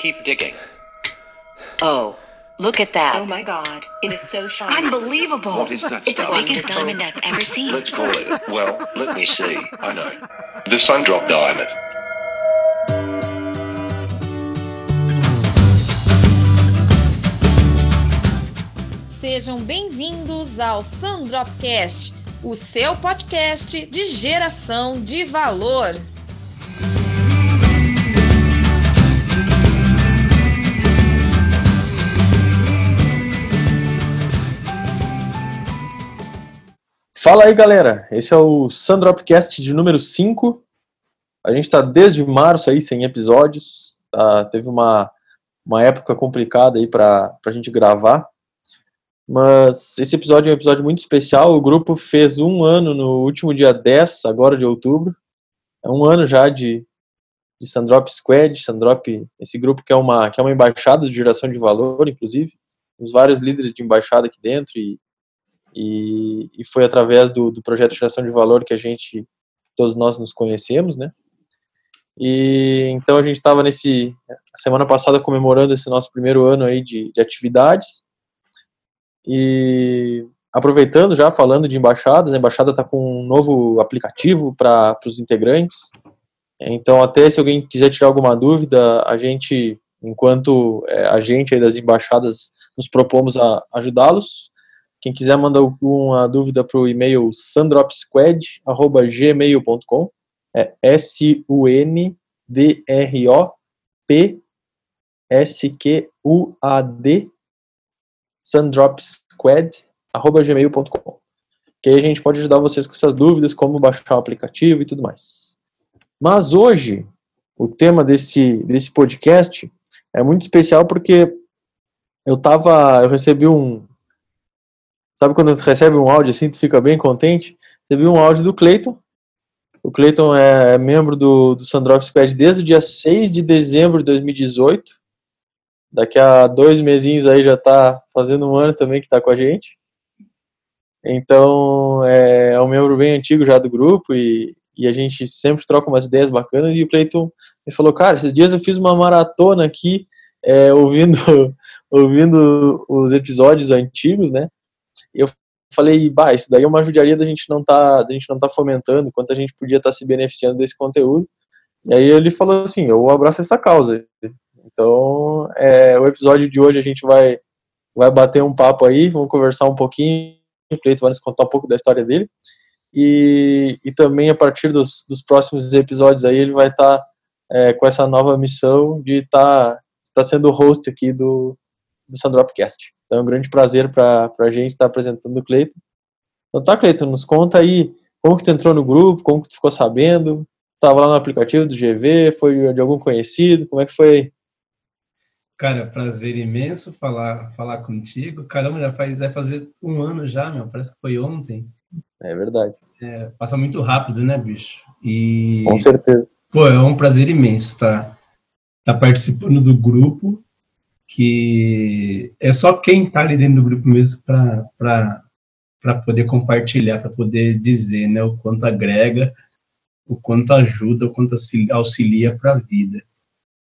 Keep digging. Oh, look at that. Oh my god, it is so shiny. Unbelievable. What is that It's stuff? biggest diamond I've ever seen. Let's call it. Well, let me see. I know. The Sundrop Diamond. Sejam bem-vindos ao Sandropcast, o seu podcast de geração de valor. Fala aí, galera. Esse é o Sandropcast de número 5. A gente está desde março aí sem episódios. Tá? Teve uma, uma época complicada aí para a gente gravar. Mas esse episódio é um episódio muito especial. O grupo fez um ano no último dia 10, agora de outubro. É um ano já de, de Sandrop Squad. Sandrop, esse grupo que é, uma, que é uma embaixada de geração de valor, inclusive. Temos vários líderes de embaixada aqui dentro e e, e foi através do, do projeto Geração de Valor que a gente, todos nós nos conhecemos, né? E então a gente estava nesse semana passada comemorando esse nosso primeiro ano aí de, de atividades e aproveitando já falando de embaixadas, a embaixada está com um novo aplicativo para os integrantes. Então até se alguém quiser tirar alguma dúvida, a gente, enquanto é, a gente aí das embaixadas, nos propomos a ajudá-los. Quem quiser mandar alguma dúvida para o e-mail sandropsquad.gmail.com é S-U-N-D-R-O-P-S-Q-U-A-D sandropsquad.gmail.com que aí a gente pode ajudar vocês com essas dúvidas, como baixar o aplicativo e tudo mais. Mas hoje, o tema desse, desse podcast é muito especial porque eu tava, eu recebi um, Sabe quando você recebe um áudio assim, tu fica bem contente? Recebi um áudio do Cleiton. O Cleiton é membro do, do Sandrop Squad desde o dia 6 de dezembro de 2018. Daqui a dois mesinhos aí já tá fazendo um ano também que tá com a gente. Então, é, é um membro bem antigo já do grupo e, e a gente sempre troca umas ideias bacanas. E o Cleiton me falou, cara, esses dias eu fiz uma maratona aqui, é, ouvindo, ouvindo os episódios antigos, né? Eu falei, bah, isso daí é uma judiaria da gente não tá, da gente não tá fomentando, quanto a gente podia estar tá se beneficiando desse conteúdo. E aí ele falou assim, eu abraço essa causa. Então, é, o episódio de hoje a gente vai vai bater um papo aí, vamos conversar um pouquinho, o Cleito vai nos contar um pouco da história dele. E, e também a partir dos, dos próximos episódios aí ele vai estar tá, é, com essa nova missão de estar tá, tá sendo host aqui do, do Sandropcast. Então é um grande prazer para a gente estar tá apresentando o Cleiton. Então tá, Cleiton, nos conta aí como que tu entrou no grupo, como que tu ficou sabendo, estava lá no aplicativo do GV, foi de algum conhecido, como é que foi? Cara, prazer imenso falar, falar contigo. Caramba, já faz vai fazer um ano já, meu, parece que foi ontem. É verdade. É, passa muito rápido, né, bicho? E com certeza. Pô, é um prazer imenso estar tá, tá participando do grupo que é só quem está ali dentro do grupo mesmo para poder compartilhar, para poder dizer né, o quanto agrega, o quanto ajuda, o quanto auxilia para a vida.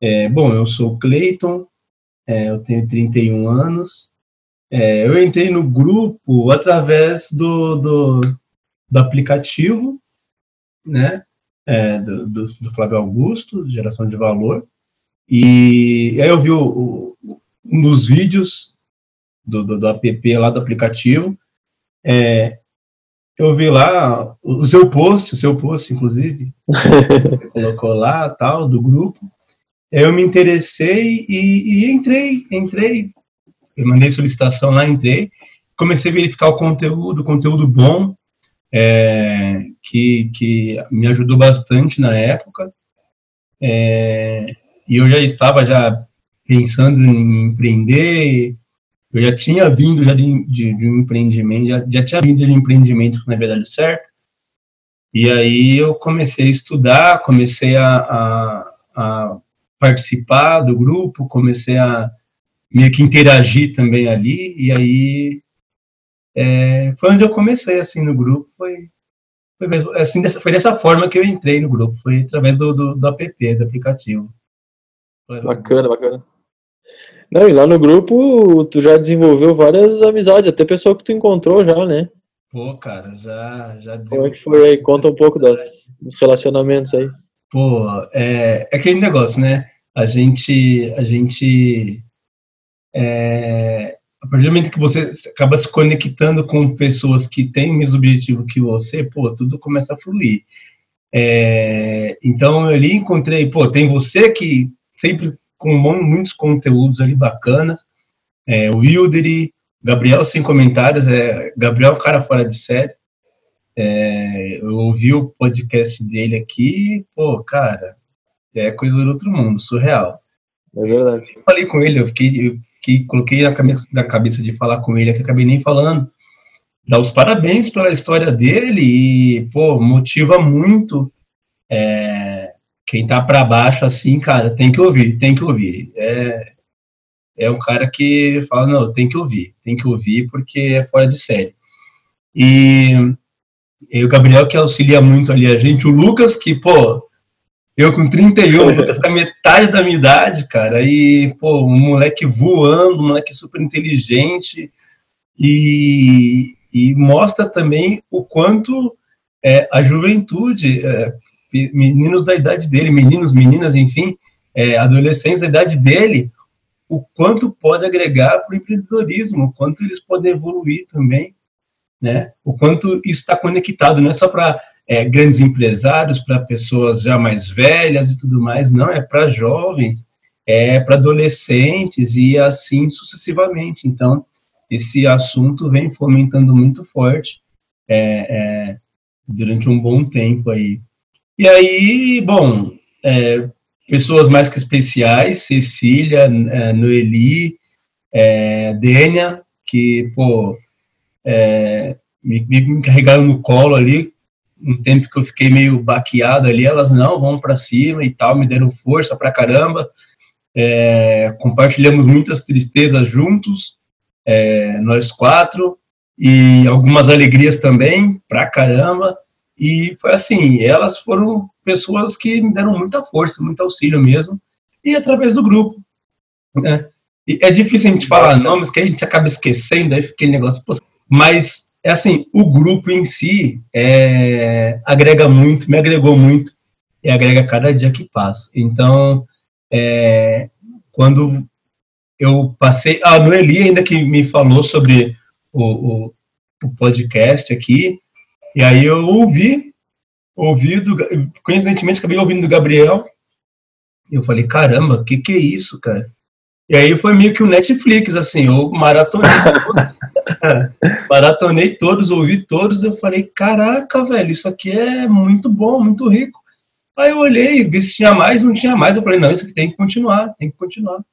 É, bom, eu sou o Cleiton, é, eu tenho 31 anos, é, eu entrei no grupo através do, do, do aplicativo, né, é, do, do, do Flávio Augusto, Geração de Valor, e aí eu vi o, o, um dos vídeos do, do, do, app lá do aplicativo. É, eu vi lá o seu post, o seu post, inclusive, colocou lá, tal, do grupo. Eu me interessei e, e entrei, entrei. Eu mandei solicitação lá, entrei. Comecei a verificar o conteúdo, conteúdo bom, é, que, que me ajudou bastante na época. É, e eu já estava já pensando em empreender, eu já tinha vindo já de, de, de um empreendimento, já, já tinha vindo de um empreendimento, na verdade, certo? E aí eu comecei a estudar, comecei a, a, a participar do grupo, comecei a meio que interagir também ali, e aí é, foi onde eu comecei, assim, no grupo, foi, foi, mesmo, assim, dessa, foi dessa forma que eu entrei no grupo, foi através do, do, do app, do aplicativo. Bacana, bacana. Não, e lá no grupo tu já desenvolveu várias amizades, até pessoa que tu encontrou já, né? Pô, cara, já, já Como é que foi aí? Conta um pouco das, dos relacionamentos aí. Pô, é, é aquele negócio, né? A gente, a gente, é, a partir do momento que você acaba se conectando com pessoas que têm o mesmo objetivo que você, pô, tudo começa a fluir. É, então, eu ali encontrei, pô, tem você que sempre com muitos conteúdos ali bacanas, é, o Wildery, Gabriel sem comentários, é, Gabriel é um cara fora de série, é, eu ouvi o podcast dele aqui, pô, cara, é coisa do outro mundo, surreal. É verdade. Eu falei com ele, eu fiquei, eu fiquei coloquei na cabeça, na cabeça de falar com ele, que acabei nem falando. Dar os parabéns pela história dele e, pô, motiva muito é, quem tá para baixo assim, cara, tem que ouvir, tem que ouvir. É, é um cara que fala, não, tem que ouvir, tem que ouvir porque é fora de série. E, e o Gabriel que auxilia muito ali a gente, o Lucas que, pô, eu com 31, o Lucas com a metade da minha idade, cara, e, pô, um moleque voando, um moleque super inteligente e, e mostra também o quanto é, a juventude, é, meninos da idade dele, meninos, meninas, enfim, é, adolescentes da idade dele, o quanto pode agregar para o empreendedorismo, o quanto eles podem evoluir também, né? O quanto isso está conectado, não é só para é, grandes empresários, para pessoas já mais velhas e tudo mais, não, é para jovens, é para adolescentes e assim sucessivamente. Então, esse assunto vem fomentando muito forte é, é, durante um bom tempo aí. E aí, bom, é, pessoas mais que especiais, Cecília, é, Noeli, é, Dênia, que, pô, é, me, me carregaram no colo ali, um tempo que eu fiquei meio baqueado ali, elas, não, vamos para cima e tal, me deram força pra caramba, é, compartilhamos muitas tristezas juntos, é, nós quatro, e algumas alegrias também, pra caramba, e foi assim, elas foram pessoas que me deram muita força, muito auxílio mesmo, e através do grupo. Né? E é difícil a gente falar nomes que a gente acaba esquecendo, aí fica aquele negócio. Mas, é assim, o grupo em si é, agrega muito, me agregou muito, e agrega cada dia que passa. Então, é, quando eu passei. A Noeli ainda que me falou sobre o, o, o podcast aqui, e aí eu ouvi, ouvi, do, coincidentemente acabei ouvindo do Gabriel, e eu falei, caramba, o que que é isso, cara? E aí foi meio que o Netflix, assim, eu maratonei todos, maratonei todos, ouvi todos, eu falei, caraca, velho, isso aqui é muito bom, muito rico. Aí eu olhei, vi se tinha mais, não tinha mais, eu falei, não, isso aqui tem que continuar, tem que continuar.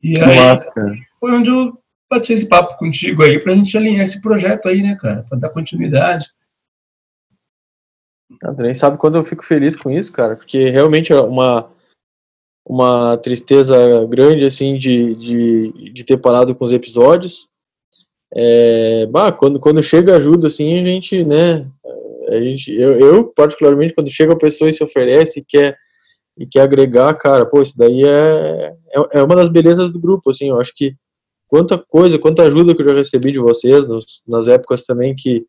E Que aí massa, cara. foi onde eu bati esse papo contigo aí pra gente alinhar esse projeto aí, né, cara, pra dar continuidade. Nem sabe quando eu fico feliz com isso, cara, porque realmente é uma, uma tristeza grande, assim, de, de, de ter parado com os episódios. É, bah, quando, quando chega ajuda, assim, a gente, né, a gente, eu, eu, particularmente, quando chega a pessoa e se oferece e quer, e quer agregar, cara, pô, isso daí é, é, é uma das belezas do grupo, assim, eu acho que quanta coisa, quanta ajuda que eu já recebi de vocês, nos, nas épocas também que,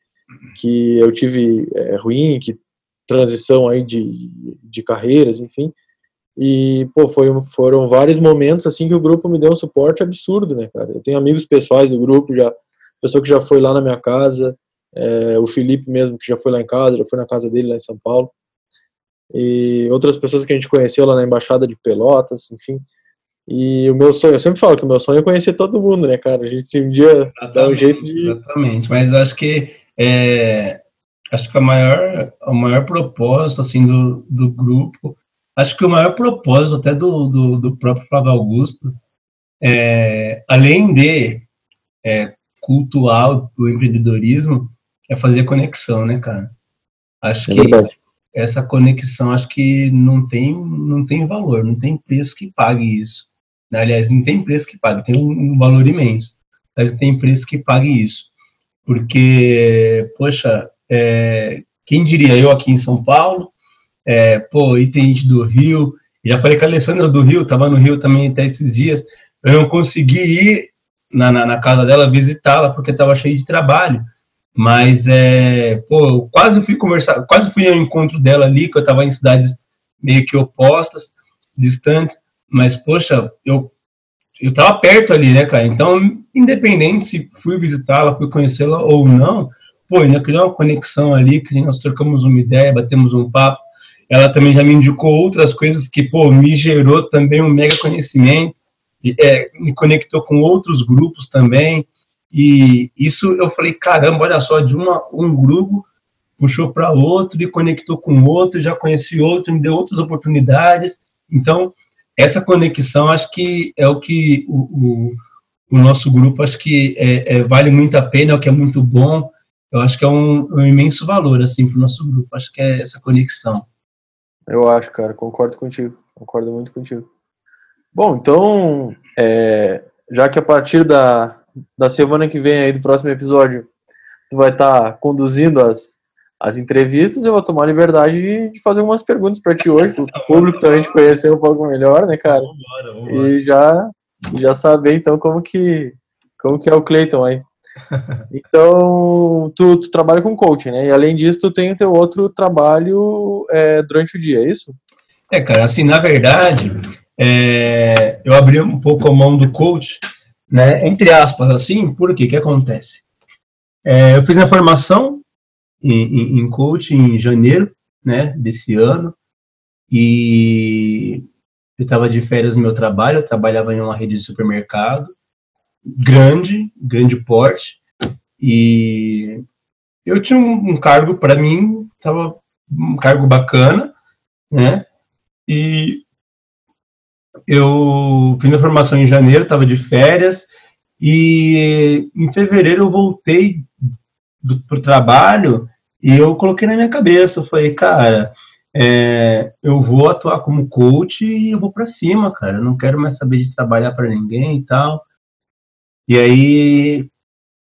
que eu tive é, ruim, que transição aí de, de carreiras, enfim. E, pô, foi, foram vários momentos, assim, que o grupo me deu um suporte absurdo, né, cara? Eu tenho amigos pessoais do grupo, já, pessoa que já foi lá na minha casa, é, o Felipe mesmo, que já foi lá em casa, já foi na casa dele lá em São Paulo. E outras pessoas que a gente conheceu lá na Embaixada de Pelotas, enfim. E o meu sonho, eu sempre falo que o meu sonho é conhecer todo mundo, né, cara? A gente se um dia dá um jeito de. Exatamente, mas eu acho que é, acho que a maior, o maior propósito assim do, do grupo, acho que o maior propósito até do, do, do próprio Flávio Augusto, é, além de é, cultuar o empreendedorismo, é fazer conexão, né, cara? Acho É que verdade. essa conexão acho que não tem não tem valor, não tem preço que pague isso. Né? Aliás, não tem preço que pague, tem um, um valor imenso, mas tem preço que pague isso. Porque, poxa, é, quem diria eu aqui em São Paulo, é, pô, e tem gente do Rio, Já falei com a Alessandra do Rio, estava no Rio também até esses dias. Eu não consegui ir na, na, na casa dela visitá-la porque estava cheio de trabalho. Mas, é, pô, quase fui conversar, quase fui ao encontro dela ali, que eu estava em cidades meio que opostas, distantes. Mas, poxa, eu eu estava perto ali, né, cara? Então, independente se fui visitá-la, fui conhecê-la ou não, pô, ainda criou uma conexão ali, que nós trocamos uma ideia, batemos um papo. Ela também já me indicou outras coisas que, pô, me gerou também um mega conhecimento, é, me conectou com outros grupos também. E isso eu falei, caramba, olha só, de uma, um grupo puxou para outro e conectou com outro, já conheci outro, me deu outras oportunidades. Então, essa conexão acho que é o que o, o, o nosso grupo acho que é, é, vale muito a pena, é o que é muito bom. Eu acho que é um, um imenso valor assim para o nosso grupo. Acho que é essa conexão. Eu acho, cara, concordo contigo, concordo muito contigo. Bom, então, é, já que a partir da, da semana que vem aí do próximo episódio, tu vai estar tá conduzindo as, as entrevistas, eu vou tomar a liberdade de, fazer algumas perguntas para ti hoje, para o público também te conhecer um pouco melhor, né, cara? Vambora, vambora. E já, já saber, então, como que, como que é o Cleiton aí. Então, tu, tu, trabalha com coaching, né? E além disso, tu tem o teu outro trabalho é, durante o dia, é isso? É, cara, assim, na verdade, é, eu abri um pouco a mão do coach, né? Entre aspas, assim, por quê? O que acontece? É, eu fiz a formação em, em coaching em janeiro, né, desse ano, e eu estava de férias no meu trabalho, eu trabalhava em uma rede de supermercado, grande, grande porte, e eu tinha um, um cargo para mim, tava um cargo bacana, né? E eu fiz a formação em janeiro, estava de férias, e em fevereiro eu voltei para o trabalho e eu coloquei na minha cabeça, eu falei, cara, é, eu vou atuar como coach e eu vou para cima, cara. Eu não quero mais saber de trabalhar para ninguém e tal. E aí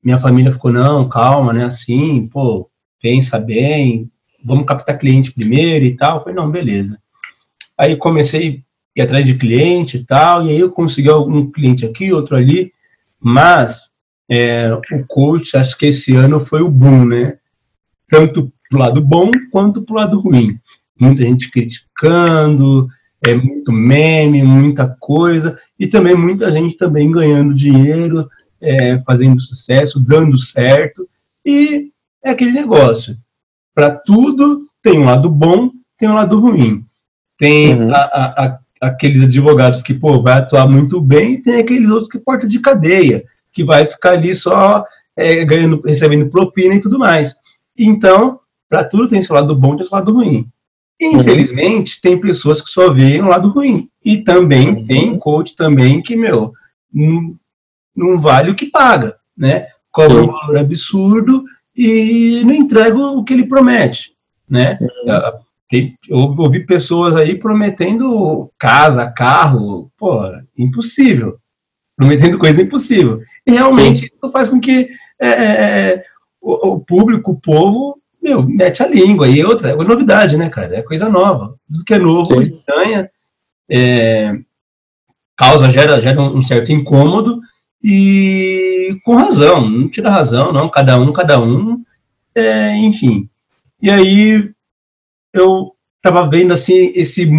minha família ficou, não, calma, né? Assim, pô, pensa bem, vamos captar cliente primeiro e tal. Eu falei, não, beleza. Aí comecei a ir atrás de cliente e tal, e aí eu consegui algum cliente aqui, outro ali, mas é, o coach, acho que esse ano foi o boom, né? Tanto pro lado bom quanto pro lado ruim. Muita gente criticando, é muito meme, muita coisa, e também muita gente também ganhando dinheiro, é, fazendo sucesso, dando certo, e é aquele negócio. Para tudo tem um lado bom, tem um lado ruim. Tem uhum. a, a, a, aqueles advogados que, pô, vai atuar muito bem, e tem aqueles outros que porta de cadeia, que vai ficar ali só é, ganhando, recebendo propina e tudo mais. Então, para tudo tem seu lado bom e seu lado ruim. Infelizmente, tem pessoas que só veem o lado ruim. E também uhum. tem coach também que, meu, não, não vale o que paga, né? Cobra um valor absurdo e não entrega o que ele promete, né? Uhum. Tem, eu ouvi pessoas aí prometendo casa, carro, pô, impossível. Prometendo coisa impossível. E realmente Sim. isso faz com que é, é, é o, o, público, o povo, meu, mete a língua. E outra, é novidade, né, cara? É coisa nova. Tudo que é novo, Sim. estranha, é, causa, gera, gera um certo incômodo e com razão, não tira razão, não, cada um, cada um, é, enfim. E aí eu tava vendo assim esse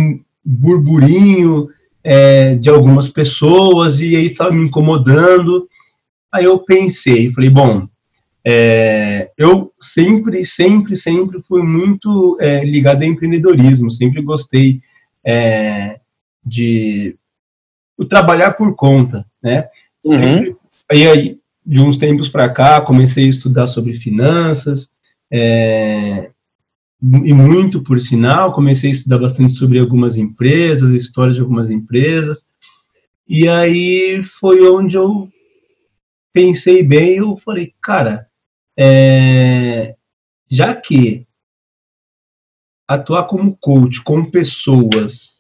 burburinho é, de algumas pessoas e aí estava me incomodando. Aí eu pensei, falei, bom, é, eu sempre, sempre, sempre fui muito é, ligado ao empreendedorismo, sempre gostei é, de trabalhar por conta, né? Uhum. Sempre, aí, aí, de uns tempos para cá, comecei a estudar sobre finanças, é, e muito por sinal, comecei a estudar bastante sobre algumas empresas, histórias de algumas empresas, e aí foi onde eu pensei bem, eu falei, cara, é, já que atuar como coach com pessoas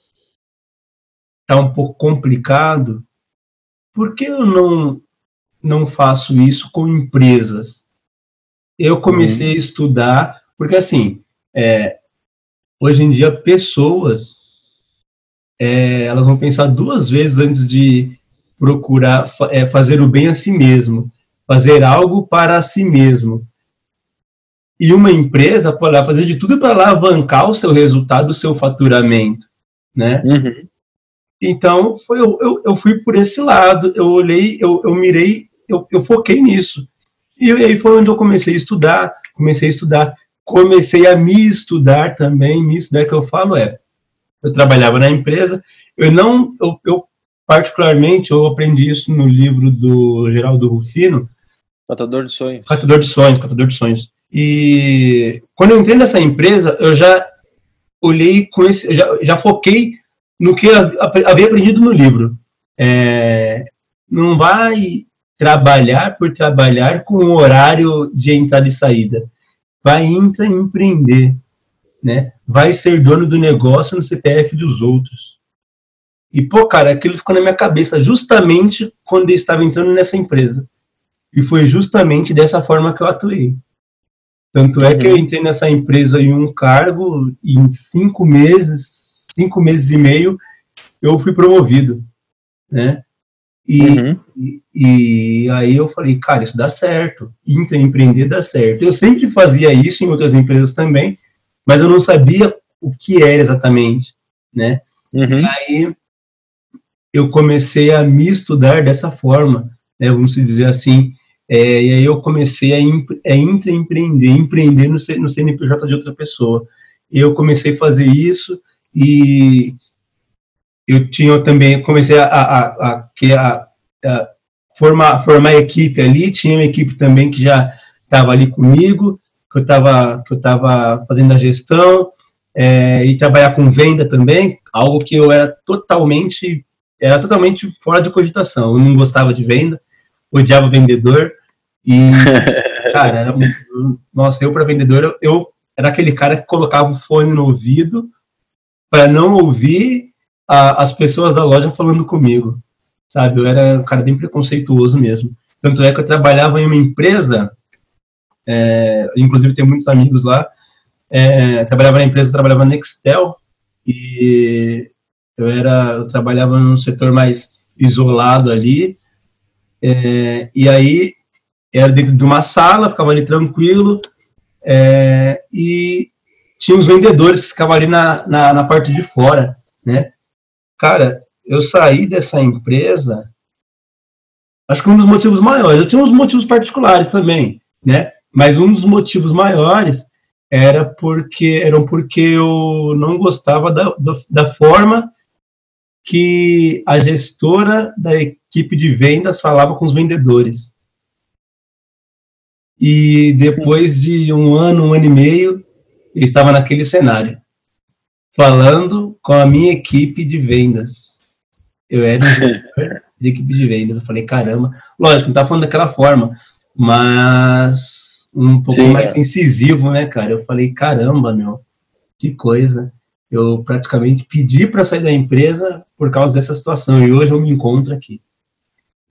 está um pouco complicado, por que eu não, não faço isso com empresas? Eu comecei uhum. a estudar, porque assim, é, hoje em dia pessoas é, elas vão pensar duas vezes antes de procurar é, fazer o bem a si mesmo, fazer algo para si mesmo. E uma empresa pode fazer de tudo para alavancar o seu resultado, o seu faturamento, né? Uhum. Então, foi, eu, eu, eu, fui por esse lado, eu olhei, eu, eu mirei, eu, eu foquei nisso. E aí foi onde eu comecei a estudar, comecei a estudar, comecei a me estudar também, me estudar que eu falo é, eu trabalhava na empresa, eu não, eu, eu particularmente, eu aprendi isso no livro do Geraldo Rufino, Catador de sonhos. Catador de sonhos, catador de sonhos. E quando eu entrei nessa empresa, eu já olhei com esse, já, já foquei no que havia aprendido no livro. É, não vai trabalhar por trabalhar com o horário de entrada e saída. Vai entrar e empreender, né? Vai ser dono do negócio no CPF dos outros. E, pô, cara, aquilo ficou na minha cabeça justamente quando eu estava entrando nessa empresa. E foi justamente dessa forma que eu atuei. Tanto é que eu uhum. entrei nessa empresa em um cargo, e em cinco meses, cinco meses e meio, eu fui promovido, né? E, uhum. e, e, aí eu falei, cara, isso dá certo. Empreender dá certo. Eu sempre fazia isso em outras empresas também, mas eu não sabia o que era exatamente, né? Uhum. aí eu comecei a me estudar dessa forma, né, vamos dizer assim, é, e aí eu comecei a, a empreender, empreender no, no CNPJ de outra pessoa. Eu comecei a fazer isso e eu tinha também, comecei a, a, a, a formar, formar equipe ali, tinha uma equipe também que já estava ali comigo, que eu estava que eu tava fazendo a gestão, é, e trabalhar com venda também, algo que eu era totalmente era totalmente fora de cogitação. Eu não gostava de venda, odiava vendedor e cara, era nossa, eu para vendedor eu, eu, era aquele cara que colocava o fone no ouvido para não ouvir a, as pessoas da loja falando comigo, sabe? Eu era um cara bem preconceituoso mesmo. Tanto é que eu trabalhava em uma empresa, é, inclusive tem muitos amigos lá, é, trabalhava na empresa, trabalhava na Nextel, e eu era, eu trabalhava num setor mais isolado ali, é, e aí era dentro de uma sala, ficava ali tranquilo, é, e tinha os vendedores que ficavam ali na, na, na, parte de fora, né? Cara, eu saí dessa empresa, acho que um dos motivos maiores, eu tinha uns motivos particulares também, né? Mas um dos motivos maiores era porque eram porque eu não gostava da, da forma que a gestora da equipe de vendas falava com os vendedores. E depois de um ano, um ano e meio, eu estava naquele cenário, falando com a minha equipe de vendas. Eu era de equipe de vendas. Eu falei, caramba, lógico, não estava falando daquela forma, mas um pouco Sim, mais é. incisivo, né, cara? Eu falei, caramba, meu, que coisa. Eu praticamente pedi para sair da empresa por causa dessa situação e hoje eu me encontro aqui.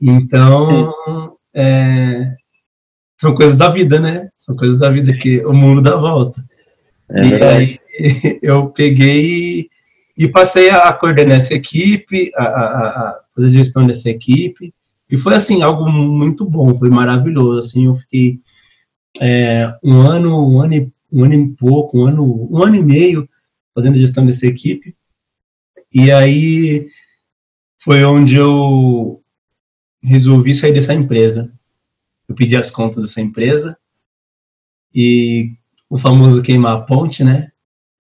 Então, é, são coisas da vida, né? São coisas da vida que o mundo dá volta. É e aí eu peguei e, passei a coordenar essa equipe, a, a, a, fazer gestão dessa equipe, e foi assim algo muito bom, foi maravilhoso. Assim, eu fiquei é, um ano, um ano, e, um ano e pouco, um ano, um ano e meio fazendo gestão dessa equipe. E aí foi onde eu resolvi sair dessa empresa. Eu pedi as contas dessa empresa e o famoso queimar a ponte, né?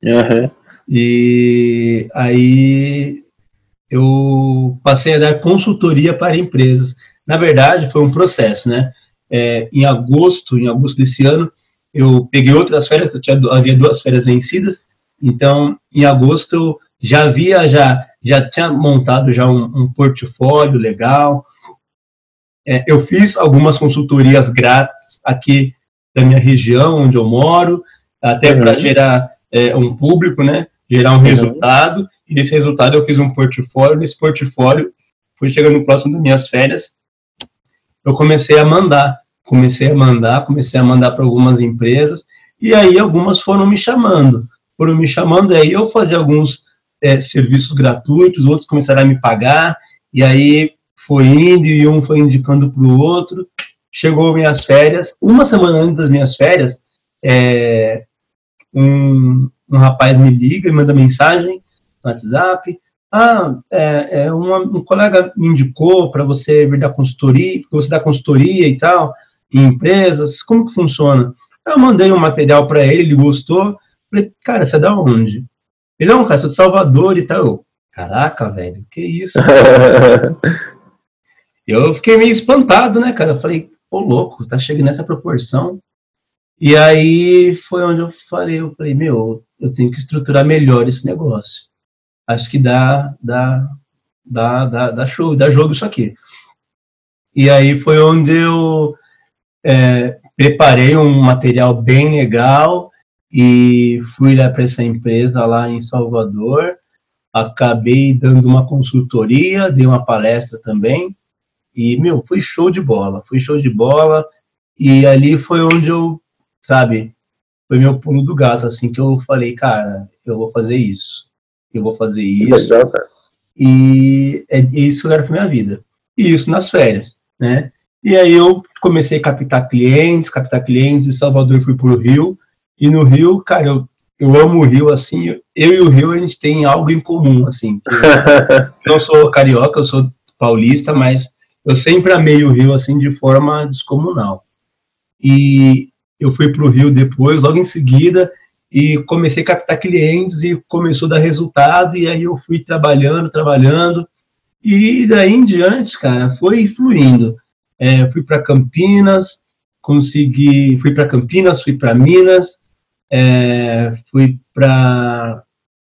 Uhum. E aí eu passei a dar consultoria para empresas. Na verdade, foi um processo, né? É, em agosto, em agosto desse ano, eu peguei outras férias, eu tinha, havia duas férias vencidas, então, em agosto, eu já havia, já, já tinha montado já um, um portfólio legal, é, eu fiz algumas consultorias grátis aqui da minha região, onde eu moro, até uhum. para gerar é, um público, né? Gerar um uhum. resultado. E desse resultado eu fiz um portfólio. Nesse portfólio, fui chegando próximo das minhas férias, eu comecei a mandar. Comecei a mandar, comecei a mandar para algumas empresas. E aí algumas foram me chamando. Foram me chamando, e aí eu fazia alguns, é, serviços gratuitos, outros começaram a me pagar, e aí foi indo e um foi indicando para o outro. Chegou minhas férias, uma semana antes das minhas férias, é, um, um rapaz me liga e manda mensagem no WhatsApp. Ah, é, é uma, um colega me indicou para você vir dar consultoria, porque você dá consultoria e tal, em empresas, como que funciona? Eu mandei um material para ele, ele gostou. Falei, cara, você é da onde? Ele, não, cara, sou de Salvador e tal. Caraca, velho, que isso? eu fiquei meio espantado, né, cara? Eu falei, ô louco, tá chegando nessa proporção. E aí foi onde eu falei, eu falei, meu, eu tenho que estruturar melhor esse negócio. Acho que dá, dá, dá, dá, dá show, dá jogo isso aqui. E aí foi onde eu é, preparei um material bem legal e fui lá para essa empresa lá em Salvador. Acabei dando uma consultoria, dei uma palestra também. E, meu, foi show de bola, foi show de bola. E ali foi onde eu, sabe, foi meu pulo do gato, assim, que eu falei, cara, eu vou fazer isso. Eu vou fazer isso. Legal, e é isso que quero pra minha vida. E isso nas férias, né? E aí eu comecei a captar clientes, captar clientes, em Salvador fui pro Rio, e no Rio, cara, eu, eu amo o Rio, assim, eu e o Rio, a gente tem algo em comum, assim. Eu não sou carioca, eu sou paulista, mas eu sempre amei o Rio, assim, de forma descomunal. E eu fui pro Rio depois, logo em seguida, e comecei a captar clientes e começou a dar resultado, e aí eu fui trabalhando, trabalhando, e daí em diante, cara, foi fluindo. É, fui para Campinas, consegui, fui para Campinas, fui para Minas, é, fui para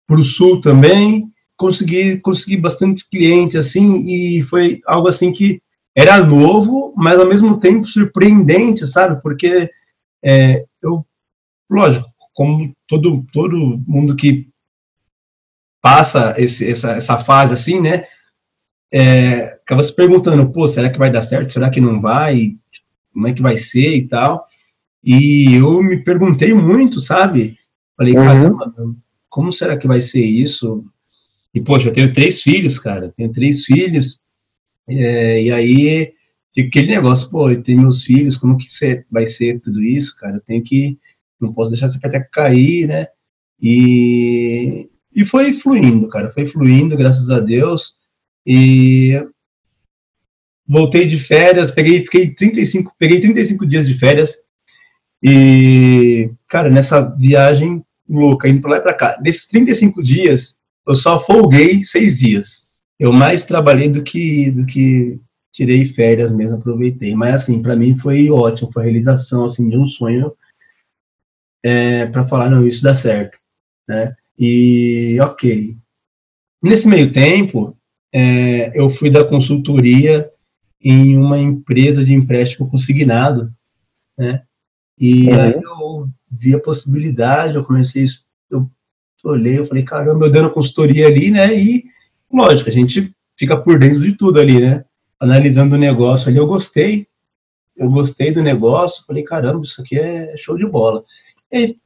o Sul também, consegui, consegui bastante clientes, assim, e foi algo assim que era novo, mas ao mesmo tempo surpreendente, sabe? Porque é, eu, lógico, como todo, todo mundo que passa esse, essa, essa fase assim, né? é, acaba se perguntando, pô, será que vai dar certo? Será que não vai? Como é que vai ser e tal? E eu me perguntei muito, sabe? Falei, uhum. caramba, como será que vai ser isso? E, poxa, eu tenho três filhos, cara, tenho três filhos, é, e aí fica aquele negócio, pô, eu tenho meus filhos, como que vai ser tudo isso, cara? Eu tenho que, não posso deixar essa peteca cair, né? E, e foi fluindo, cara, foi fluindo, graças a Deus. E voltei de férias, peguei, fiquei 35, peguei 35 dias de férias. E, cara, nessa viagem louca, indo pra lá e pra cá, nesses 35 dias, eu só folguei seis dias. Eu mais trabalhei do que, do que tirei férias mesmo, aproveitei. Mas, assim, para mim foi ótimo, foi a realização, assim, de um sonho é, para falar, não, isso dá certo, né? E, ok. Nesse meio tempo, é, eu fui da consultoria em uma empresa de empréstimo consignado, né? E uhum. aí eu vi a possibilidade, eu comecei, olhei, eu falei, caramba, eu dando consultoria ali, né? E, lógico, a gente fica por dentro de tudo ali, né? Analisando o negócio ali, eu gostei, eu gostei do negócio, falei, caramba, isso aqui é show de bola. E,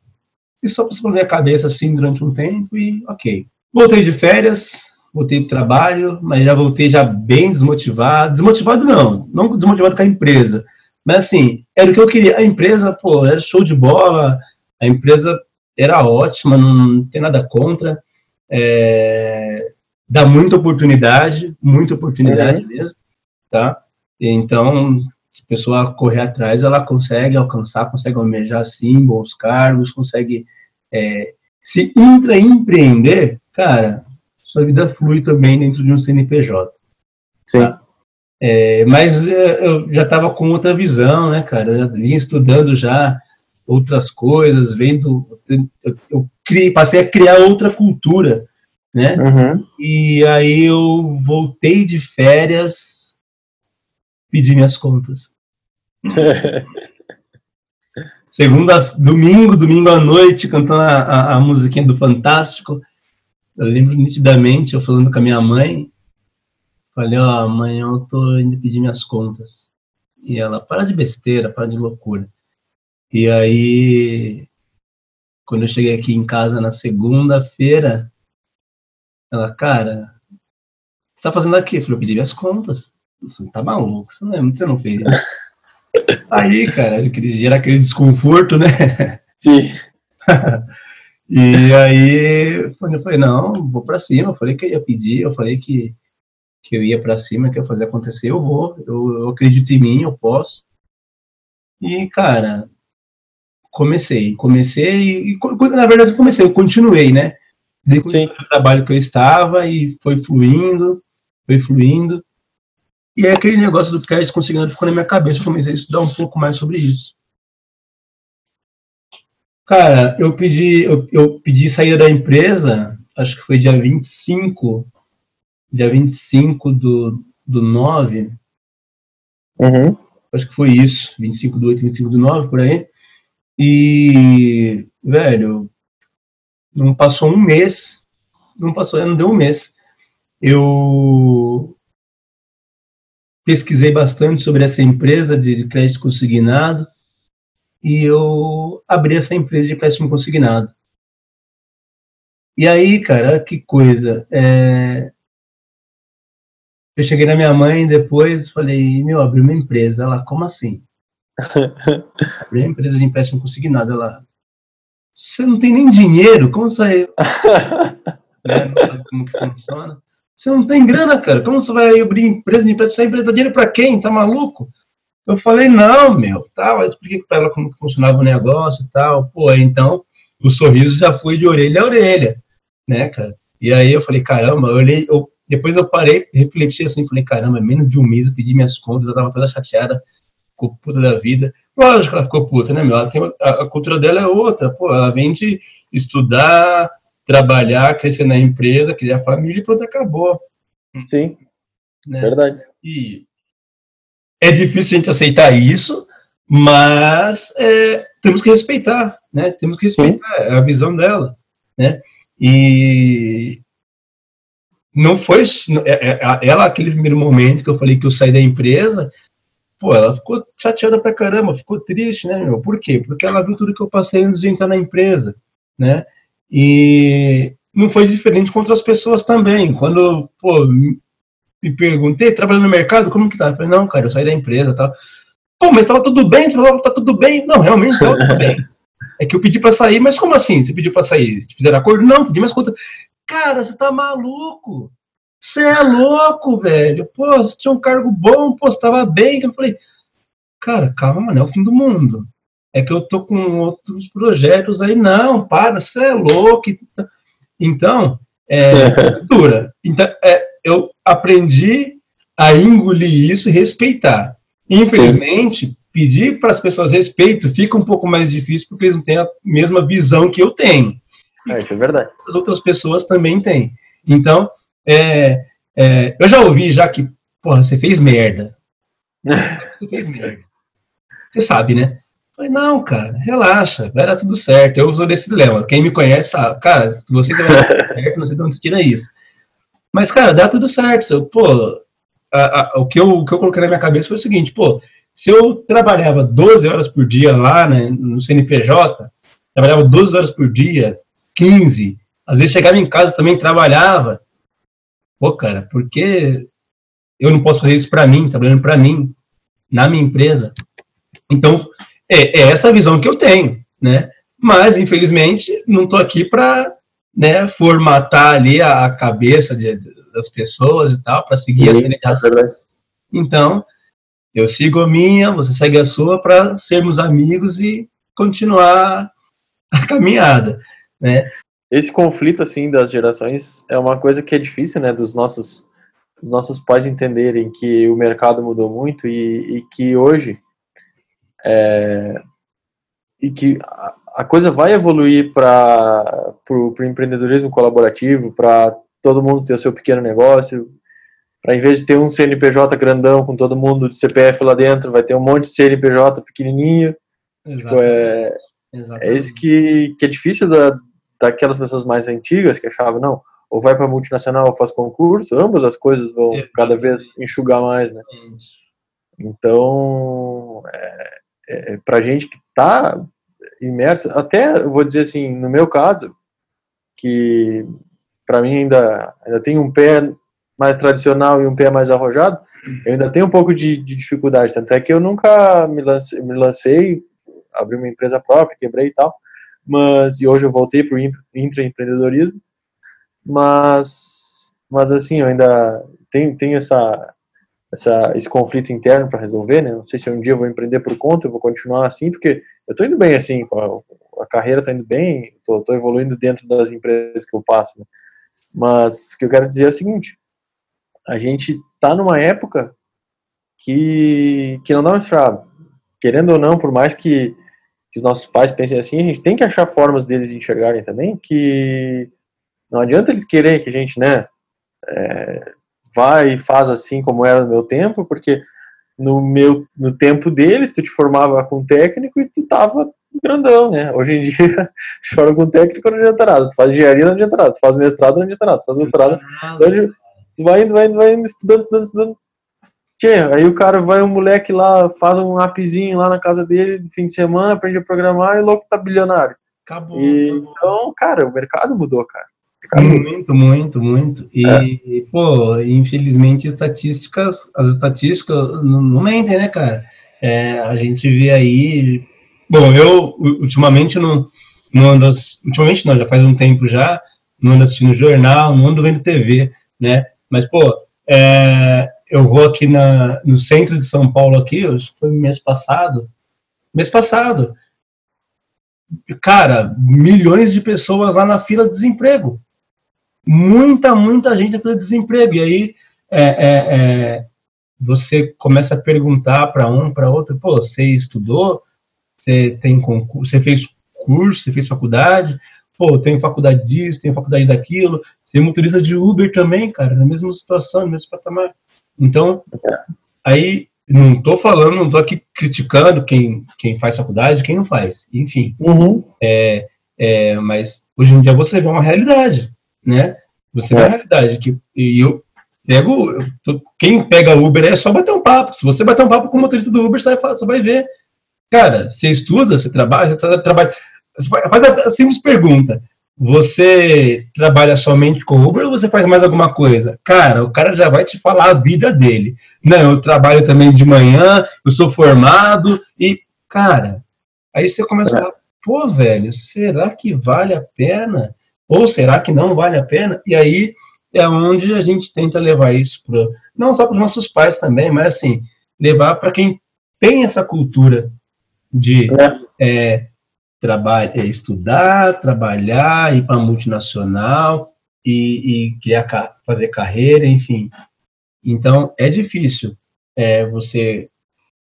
e só passou pela minha cabeça assim durante um tempo e ok. Voltei de férias, voltei para o trabalho, mas já voltei já bem desmotivado. Desmotivado não, não desmotivado com a empresa. Mas assim, era o que eu queria. A empresa, pô, era show de bola, a empresa era ótima, não tem nada contra. É, dá muita oportunidade, muita oportunidade uhum. mesmo, tá? Então, se a pessoa correr atrás, ela consegue alcançar, consegue almejar sim bons cargos, consegue é, se intraempreender, cara, sua vida flui também dentro de um CNPJ. Sim. Tá? É, mas é, eu já estava com outra visão, né, cara? Eu já vinha estudando já outras coisas, vendo. Eu, eu criei, passei a criar outra cultura, né? Uhum. E aí eu voltei de férias, pedi minhas contas. Segunda, domingo, domingo à noite, cantando a, a, a musiquinha do Fantástico. Eu lembro nitidamente eu falando com a minha mãe, falei, ó, oh, amanhã eu tô indo pedir minhas contas. E ela, para de besteira, para de loucura. E aí, quando eu cheguei aqui em casa na segunda-feira, Ela, cara, você tá fazendo aqui? Eu falei, eu pedi minhas contas. Você tá maluco, você não, você não fez isso. Aí, cara, eu queria gerar aquele desconforto, né? Sim. e aí eu falei, não, vou pra cima. Eu falei que eu ia pedir, eu falei que, que eu ia pra cima, que eu ia fazer acontecer, eu vou. Eu, eu acredito em mim, eu posso. E, cara, comecei. Comecei, e, na verdade, comecei, eu continuei, né? Sim. o trabalho que eu estava e foi fluindo, foi fluindo. E aí aquele negócio do crédito consignado ficou na minha cabeça, eu comecei a estudar um pouco mais sobre isso. Cara, eu pedi, eu, eu pedi saída da empresa, acho que foi dia 25, dia 25 do, do 9. Uhum. Acho que foi isso, 25 do 8, 25 do 9, por aí. E, velho, não passou um mês, não passou, não deu um mês. Eu pesquisei bastante sobre essa empresa de crédito consignado e eu abri essa empresa de empréstimo consignado. E aí, cara, que coisa. É... Eu cheguei na minha mãe depois falei, meu, abri uma empresa. Ela, como assim? uma empresa de empréstimo consignado. Ela, você não tem nem dinheiro, como sai? né? Não sabe como que funciona. Você não tem grana, cara. Como você vai abrir empresa de empréstimo? Você empresa dinheiro para quem? Tá maluco? Eu falei, não, meu, tal. Eu expliquei para ela como que funcionava o negócio e tal. Pô, então o sorriso já foi de orelha a orelha, né, cara? E aí eu falei, caramba, eu olhei, eu, depois eu parei, refleti assim, falei, caramba, menos de um mês eu pedi minhas contas, eu tava toda chateada, ficou puta da vida. Lógico que ela ficou puta, né, meu? Ela tem, a, a cultura dela é outra, pô, ela vem de estudar, trabalhar, crescer na empresa, criar família e pronto, acabou. Sim, né? verdade. E é difícil a gente aceitar isso, mas é, temos que respeitar, né? Temos que respeitar Sim. a visão dela, né? E não foi é, é, ela aquele primeiro momento que eu falei que eu saí da empresa, pô, ela ficou chateada pra caramba, ficou triste, né, meu? Por quê? Porque ela viu tudo que eu passei antes de entrar na empresa, né? E não foi diferente com outras pessoas também. Quando, pô, me perguntei, trabalhando no mercado, como que tá? Eu falei, não, cara, eu saí da empresa e tal. Pô, mas tava tudo bem? Você falou, tá tudo bem? Não, realmente tava tudo bem. É que eu pedi para sair, mas como assim? Você pediu para sair? Fizeram acordo? Não, pedi mais conta. Cara, você tá maluco? Você é louco, velho. Pô, você tinha um cargo bom, pô, você tava bem. Eu falei, cara, calma, mano, é o fim do mundo. É que eu tô com outros projetos aí. Não, para, você é louco. Então, é, dura. Então, é, eu aprendi a engolir isso e respeitar. Infelizmente, pedir para as pessoas respeito fica um pouco mais difícil porque eles não têm a mesma visão que eu tenho. É, isso é verdade. As outras pessoas também têm. Então, é, é, eu já ouvi já que, porra, você fez merda. você fez merda. Você sabe, né? Eu falei, não, cara, relaxa, vai dar tudo certo. Eu uso desse dilema. Quem me conhece sabe, cara, se você vai dar certo, não sei de onde você tira isso. Mas, cara, dá tudo certo. Eu, pô, a, a, o, que eu, o que eu coloquei na minha cabeça foi o seguinte, pô, se eu trabalhava 12 horas por dia lá né, no CNPJ, trabalhava 12 horas por dia, 15, às vezes chegava em casa também trabalhava. Pô, cara, por que eu não posso fazer isso para mim, trabalhando para mim, na minha empresa? Então, é, é, essa a visão que eu tenho, né? Mas, infelizmente, não estou aqui para né, formatar ali a, cabeça de, das pessoas e tal, para seguir Sim, essa é Então, eu sigo a minha, você segue a sua, para sermos amigos e continuar a caminhada, né? Esse conflito, assim, das gerações é uma coisa que é difícil, né, dos nossos, dos nossos pais entenderem que o mercado mudou muito e, e que hoje é, e que a coisa vai evoluir para o empreendedorismo colaborativo, para todo mundo ter o seu pequeno negócio, para em vez de ter um CNPJ grandão com todo mundo de CPF lá dentro, vai ter um monte de CNPJ pequenininho. Tipo, é, é isso que, que é difícil da, daquelas pessoas mais antigas que achavam, não, ou vai para multinacional ou faz concurso, ambas as coisas vão cada vez enxugar mais, né? Então, é, é, para gente que está imerso, até vou dizer assim, no meu caso, que para mim ainda, ainda tem um pé mais tradicional e um pé mais arrojado, eu ainda tenho um pouco de, de dificuldade. Tanto é que eu nunca me lancei, me lancei, abri uma empresa própria, quebrei e tal, mas e hoje eu voltei para o intraempreendedorismo, mas, mas assim, eu ainda tenho, tenho essa, essa, esse conflito interno para resolver, né? Não sei se um dia eu vou empreender por conta, eu vou continuar assim, porque eu estou indo bem assim, a, carreira está indo bem, estou evoluindo dentro das empresas que eu passo, né? Mas o que eu quero dizer é o seguinte: a gente está numa época que, que não dá mais pra, querendo ou não, por mais que, que, os nossos pais pensem assim, a gente tem que achar formas deles enxergarem também que não adianta eles quererem que a gente, né, é, vai e faz assim como era no meu tempo, porque no meu no tempo deles tu te formava com técnico e tu tava grandão, né? Hoje em dia, forma com técnico não adianta nada. Tu faz engenharia não adianta nada, tu faz mestrado não adianta nada, tu faz doutorado. Tu vai indo, vai indo, vai indo, estudando, estudando, estudando. Tchê, aí o cara vai, um moleque lá, faz um appzinho lá na casa dele no fim de semana, aprende a programar e o louco tá bilionário. Acabou. E, então, cara, o mercado mudou, cara. Muito, muito, muito. E, é. pô, infelizmente, estatísticas, as estatísticas não, não mentem, né, cara? É, a gente vê aí. Bom, eu ultimamente não, não ando. Ultimamente não, já faz um tempo já, não ando assistindo jornal, não ando vendo TV, né? Mas, pô, é, eu vou aqui na, no centro de São Paulo aqui, acho que foi mês passado. Mês passado. Cara, milhões de pessoas lá na fila de desemprego muita, muita gente pelo desemprego. E aí é, é, é, você começa a perguntar para um, para outro, pô, você estudou? Você tem concurso, você fez curso, você fez faculdade? Pô, tem faculdade disso, tem faculdade daquilo. Você é motorista de Uber também, cara, na mesma situação, no mesmo patamar. Então, aí não estou falando, não estou aqui criticando quem, quem faz faculdade, quem não faz, enfim. Uhum. É, é, mas hoje em dia você vê uma realidade né? Você é. vê a realidade. Que, e eu pego. Eu, quem pega Uber é só bater um papo. Se você bater um papo com o motorista do Uber, você vai, você vai ver. Cara, você estuda, você trabalha, você trabalha. Você faz a simples pergunta. Você trabalha somente com Uber ou você faz mais alguma coisa? Cara, o cara já vai te falar a vida dele. Não, eu trabalho também de manhã, eu sou formado e, cara, aí você começa a falar, pô, velho, será que vale a pena? Ou será que não vale a pena? E aí é onde a gente tenta levar isso para não só para os nossos pais também, mas assim levar para quem tem essa cultura de é, trabalhar, é, estudar, trabalhar, ir para multinacional e, e criar, fazer carreira, enfim. Então é difícil é, você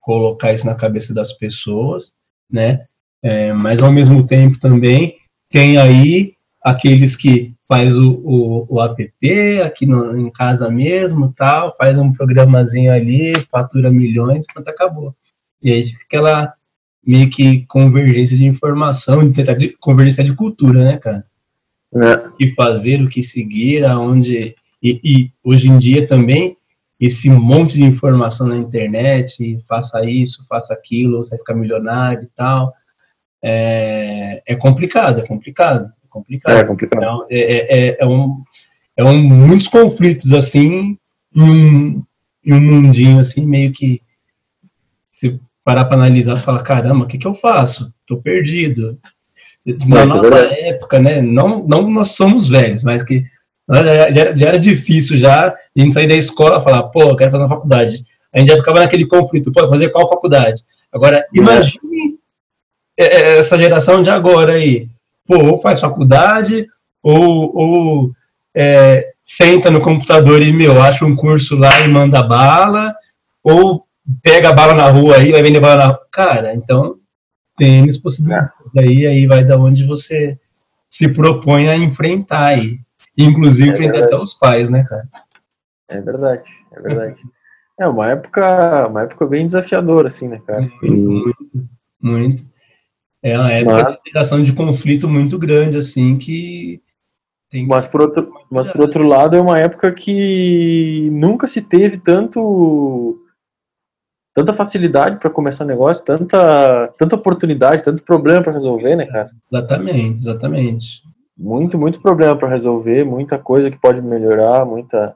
colocar isso na cabeça das pessoas, né? É, mas ao mesmo tempo também tem aí aqueles que faz o, o, o app aqui no, em casa mesmo, tal, faz um programazinho ali, fatura milhões, pronto, acabou. E aí fica aquela meio que convergência de informação, de, convergência de cultura, né, cara? É. O que fazer, o que seguir, aonde... E, e, hoje em dia também, esse monte de informação na internet, faça isso, faça aquilo, você vai ficar milionário e tal, é, é complicado, é complicado complicado. É complicado. Então, é, é, é, é, um, é um, muitos conflitos, assim, em um, em um mundinho, assim, meio que se parar para analisar, você fala, caramba, o que, que eu faço? Tô perdido. Na é, nossa época, né, não, não nós somos velhos, mas que já, já era difícil já a gente sair da escola e falar, pô, eu quero fazer uma faculdade. A gente já ficava naquele conflito, pô, fazer qual faculdade? Agora, imagine é. essa geração de agora aí pô, ou faz faculdade, ou, ou é, senta no computador e, meu, acha um curso lá e manda bala, ou pega a bala na rua aí, vai vender bala na rua. Cara, então tem as possibilidades aí, aí vai da onde você se propõe a enfrentar aí. Inclusive, é enfrentar até os pais, né, cara? É verdade, é verdade. É uma época, uma época bem desafiadora, assim, né, cara? Muito, muito, muito. É uma época mas, de situação de conflito muito grande, assim, que. mas, por outro, mas por outro lado, é uma época que nunca se teve tanto tanta facilidade para começar negócio, tanta, tanta oportunidade, tanto problema para resolver, né, cara? Exatamente, exatamente. muito, muito problema para resolver, muita coisa que pode melhorar, muita.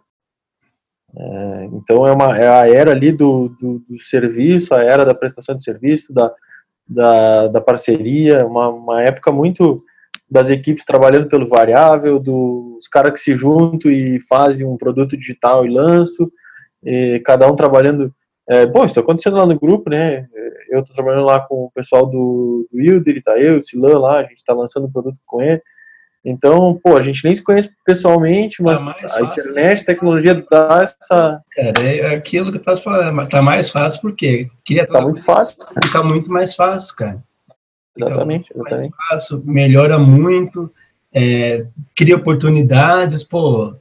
é, então é, uma, é a era ali do, do, do serviço, a era da prestação de serviço, da, da, da parceria, uma, uma época muito das equipes trabalhando pelo variável, dos caras que se juntam e fazem um produto digital e lançam, e cada um trabalhando. É, bom, isso está acontecendo lá no grupo, né? Eu estou trabalhando lá com o pessoal do, do Wilder, tá eu, o Silan lá, a gente está lançando um produto com ele. Então, pô, a gente nem se conhece pessoalmente, mas mais a internet, a tecnologia dá essa. Cara, é aquilo que eu tava falando, tá mais fácil porque queria Tá muito fácil. ficar muito mais fácil, cara. Exatamente, Fica mais exatamente. fácil, melhora muito, é, cria oportunidades, pô.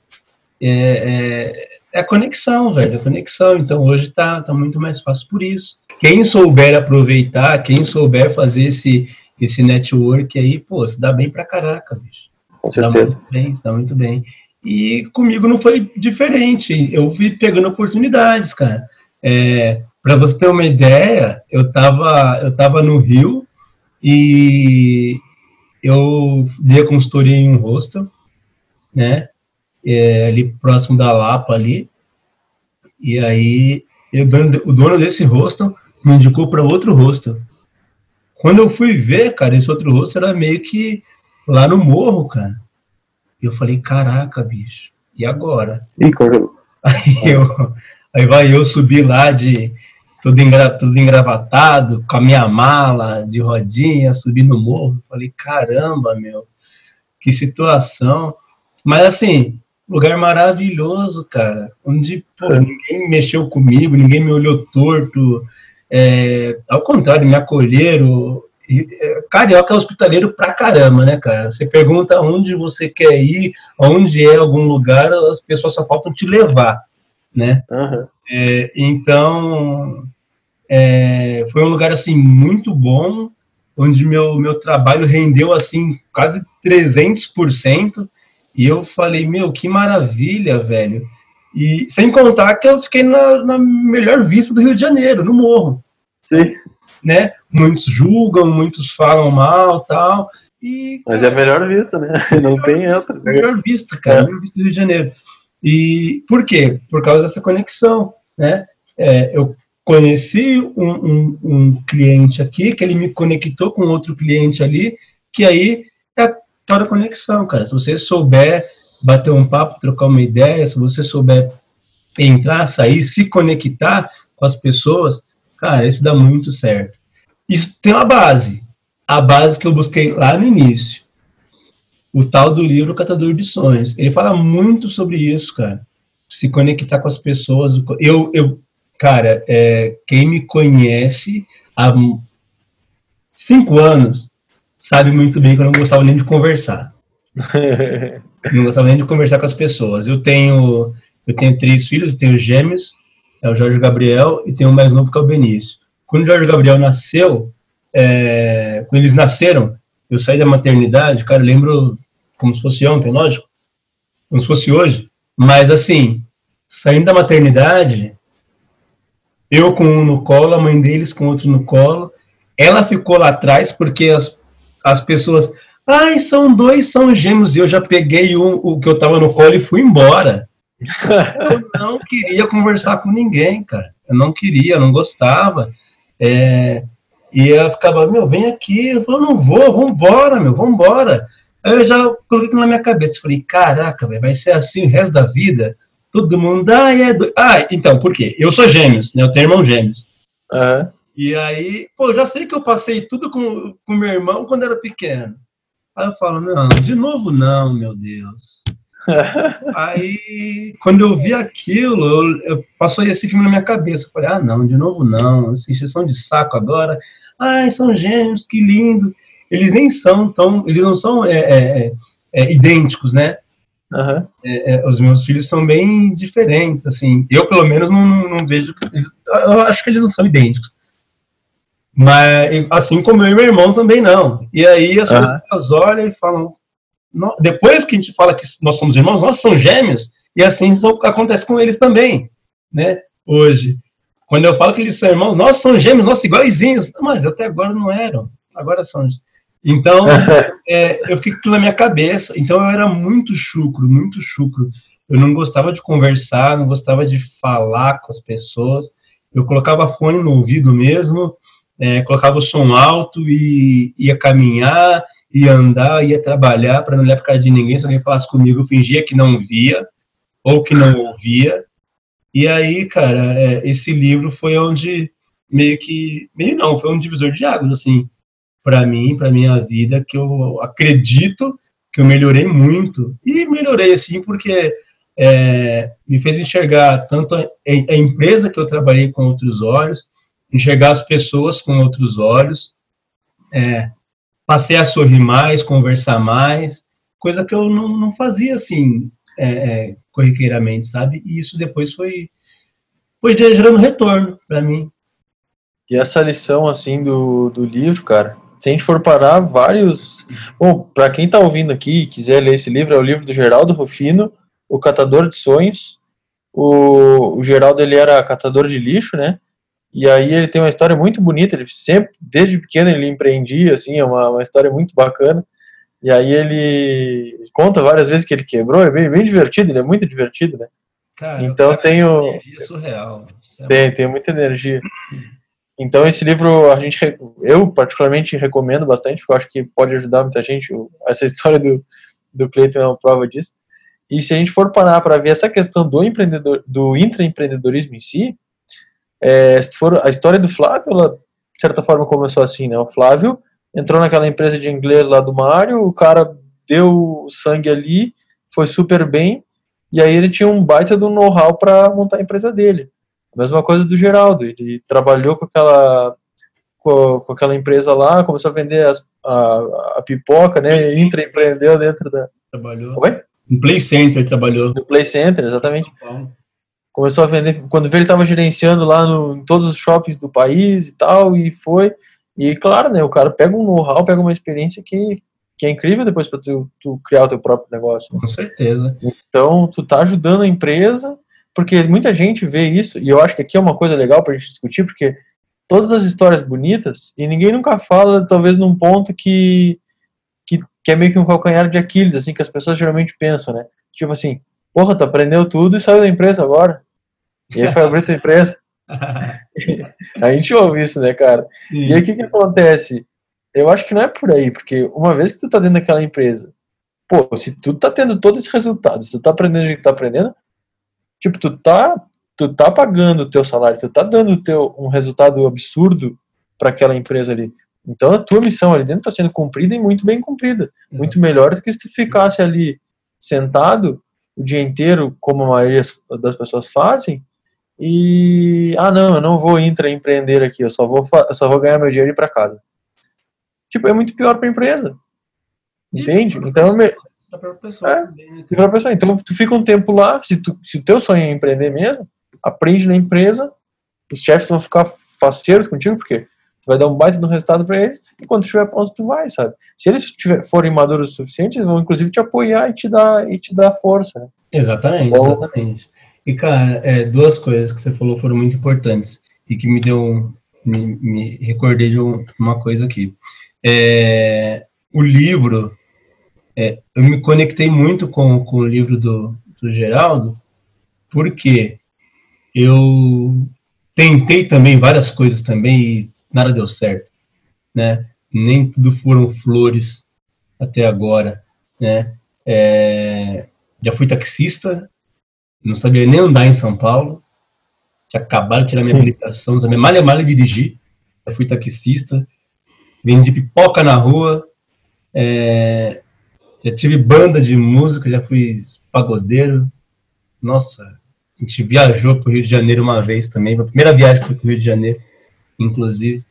É, é, é a conexão, velho, a conexão. Então hoje tá, tá muito mais fácil por isso. Quem souber aproveitar, quem souber fazer esse, esse network aí, pô, se dá bem pra caraca, bicho. Com Se dá certeza. muito bem, se dá muito bem. E comigo não foi diferente. Eu fui pegando oportunidades, cara. É, para você ter uma ideia, eu tava, eu tava no Rio e eu dei a consultoria em um hostel, né? É, ali próximo da Lapa ali. E aí eu, o dono desse hostel me indicou para outro hostel. Quando eu fui ver, cara, esse outro hostel era meio que lá no morro, cara. E eu falei, caraca, bicho, e agora? Ih, congelou. Aí, eu, aí vai eu subir lá de tudo, engra, tudo engravatado, com a minha mala de rodinha, subir no morro. Falei, caramba, meu, que situação. Mas assim, lugar maravilhoso, cara, onde pô, ninguém mexeu comigo, ninguém me olhou torto. É, ao contrário, me acolheram. É, Carioca é hospitaleiro pra caramba, né, cara? Você pergunta onde você quer ir, onde é algum lugar, as pessoas só faltam te levar, né? Aham. É, então, é, foi um lugar, assim, muito bom, onde meu, meu trabalho rendeu, assim, quase 300%, e eu falei, meu, que maravilha, velho. E sem contar que eu fiquei na, na melhor vista do Rio de Janeiro, no morro Sim, né? Muitos julgam, muitos falam mal, tal. E mas é a melhor vista, né? Não tem outra. né? melhor vista, cara, melhor vista do Rio de Janeiro. E por quê? Por causa dessa conexão, né? É, eu conheci um, um, um cliente aqui, que ele me conectou com outro cliente ali, que aí é tal da conexão, cara. Se você souber bater um papo, trocar uma ideia, se você souber entrar, sair, se conectar com as pessoas, cara, isso dá muito certo. Isso tem uma base. A base que eu busquei lá no início. O tal do livro Catador de Sonhos. Ele fala muito sobre isso, cara. Se conectar com as pessoas. Eu, eu cara, é, quem me conhece há cinco anos sabe muito bem que eu não gostava nem de conversar. Não gostava nem de conversar com as pessoas. Eu tenho, eu tenho três filhos, eu tenho gêmeos, é o Jorge Gabriel, e tenho o mais novo que é o Benício. Quando o Jorge Gabriel nasceu, é, quando eles nasceram, eu saí da maternidade, cara, eu lembro como se fosse ontem, lógico, como se fosse hoje, mas assim, saindo da maternidade, eu com um no colo, a mãe deles com outro no colo, ela ficou lá atrás porque as, as pessoas, ai, são dois, são gêmeos, e eu já peguei um, o que eu tava no colo e fui embora. Eu não queria conversar com ninguém, cara. Eu não queria, eu não gostava. É, e ela ficava, meu, vem aqui. Eu falei, não vou, vambora, meu, vambora. Aí eu já coloquei na minha cabeça. Falei, caraca, velho, vai ser assim o resto da vida? Todo mundo, ah, é. Do... Ah, então, por quê? Eu sou gêmeos, né? Eu tenho irmão gêmeos. Aham. E aí, pô, já sei que eu passei tudo com, com meu irmão quando era pequeno. Aí eu falo, não, de novo não, meu Deus. Aí, quando eu vi aquilo, eu, eu- passou esse filme na minha cabeça. Eu falei, ah, não, de novo não, essa encheção de saco agora. Ai, são gêmeos, que lindo. Eles nem são tão, eles não são é, é, é, é, idênticos, né? É, os meus filhos são bem diferentes, assim. Eu, pelo menos, não, não vejo. eles- eu acho que eles não são idênticos. Mas, assim como eu e meu irmão também não. E aí as Aham. pessoas olham e falam. "No- Depois que a gente fala que nós somos irmãos, nós somos gêmeos, e assim acontece com eles também, né? Hoje. Quando eu falo que eles são irmãos, nós somos gêmeos, nós iguaizinhos. Mas até agora não eram. Agora são. Então, é, eu fiquei com tudo na minha cabeça. Então, eu era muito chucro, muito chucro. Eu não gostava de conversar, não gostava de falar com as pessoas. Eu colocava fone no ouvido mesmo, é, colocava o som alto e ia caminhar, ia andar, ia trabalhar para não olhar para cara de ninguém. Se alguém falasse comigo, eu fingia que não via ou que não ouvia. E aí, cara, é, esse livro foi onde meio que meio não, foi um divisor de águas assim para mim, para minha vida, que eu acredito que eu melhorei muito e melhorei assim porque é, me fez enxergar tanto a, a, empresa que eu trabalhei com outros olhos, enxergar as pessoas com outros olhos, é, passei a sorrir mais, conversar mais, coisa que eu não, não fazia assim é, é corriqueiramente, sabe? E isso depois foi, foi gerando retorno para mim. E essa lição, assim, do, do livro, cara, se a gente for parar, vários... Bom, para quem tá ouvindo aqui e quiser ler esse livro, é o livro do Geraldo Rufino, O Catador de Sonhos. O, o Geraldo, ele era catador de lixo, né? E aí ele tem uma história muito bonita, ele sempre, desde pequeno, ele empreendia, assim, é uma, uma história muito bacana. E aí ele conta várias vezes que ele quebrou, é bem, bem divertido, ele é muito divertido, né? Cara, então tem o... É surreal. É tem, tem muita energia. Então esse livro a gente, eu particularmente recomendo bastante, porque eu acho que pode ajudar muita gente. Essa história do, do Cleiton é uma prova disso. E se a gente for parar para ver essa questão do empreendedor, do intraempreendedorismo em si, é, se for a história do Flávio, ela, de certa forma começou assim, né? O Flávio entrou naquela empresa de inglês lá do Mário, o cara deu sangue ali, foi super bem, e aí ele tinha um baita do know-how para montar a empresa dele. A mesma coisa do Geraldo, ele trabalhou com aquela com, com aquela empresa lá, começou a vender as, a, a pipoca, né? Intraempreendeu dentro da. Trabalhou. Como é? No Play Center trabalhou. No Play Center, exatamente. Começou a vender. Quando veio, ele estava gerenciando lá no, em todos os shoppings do país e tal, e foi. E claro, né, o cara pega um know-how, pega uma experiência que, que é incrível depois para tu, tu, criar o teu próprio negócio. Com certeza. Então, tu tá ajudando a empresa, porque muita gente vê isso, e eu acho que aqui é uma coisa legal pra gente discutir, porque todas as histórias bonitas, e ninguém nunca fala, talvez, num ponto que, que, que é meio que um calcanhar de Aquiles, assim, que as pessoas geralmente pensam, né? Tipo assim, porra, tu aprendeu tudo e saiu da empresa agora. E aí foi abrir tua empresa. a gente ouve isso, né, cara? Sim. E aí o que que acontece? Eu acho que não é por aí, porque uma vez que tu tá dentro daquela empresa, pô, se tu tá tendo todo esse resultado, se tu tá aprendendo o que tá aprendendo, tipo, tu tá, tu tá pagando o teu salário, tu tá dando teu, um resultado absurdo para aquela empresa ali. Então a tua missão ali dentro tá sendo cumprida e muito bem cumprida. Muito melhor do que se tu ficasse ali sentado o dia inteiro, como a maioria das pessoas fazem, e ah não, eu não vou intraempreender aqui, eu só vou eu só vou ganhar meu dinheiro e ir para casa. Tipo, é muito pior para a empresa. Entende? Então, me... pessoa, é, né? pessoa. Então, tu fica um tempo lá, se tu se teu sonho é empreender mesmo, aprende na empresa, os chefes vão ficar faceiros contigo, porque vai dar um baita no resultado para eles, e quando estiver pronto, tu vai, sabe? Se eles tiver, forem maduros o suficiente, eles vão inclusive te apoiar e te dar, e te dar força, né? Exatamente, então, exatamente. E, cara, é, duas coisas que você falou foram muito importantes e que me deu. Me, me recordei de uma coisa aqui. É, o livro, é, eu me conectei muito com, com o livro do, do Geraldo, porque eu tentei também várias coisas também e nada deu certo, né? Nem tudo foram flores até agora, né? É, já fui taxista, não sabia nem andar em São Paulo, tinha acabado de tirar minha habilitação, não sabia mal e mal dirigir, já fui taxista, vendi pipoca na rua, é, já tive banda de música, já fui pagodeiro, nossa, a gente viajou para o Rio de Janeiro uma vez também, a primeira viagem para o Rio de Janeiro, inclusive,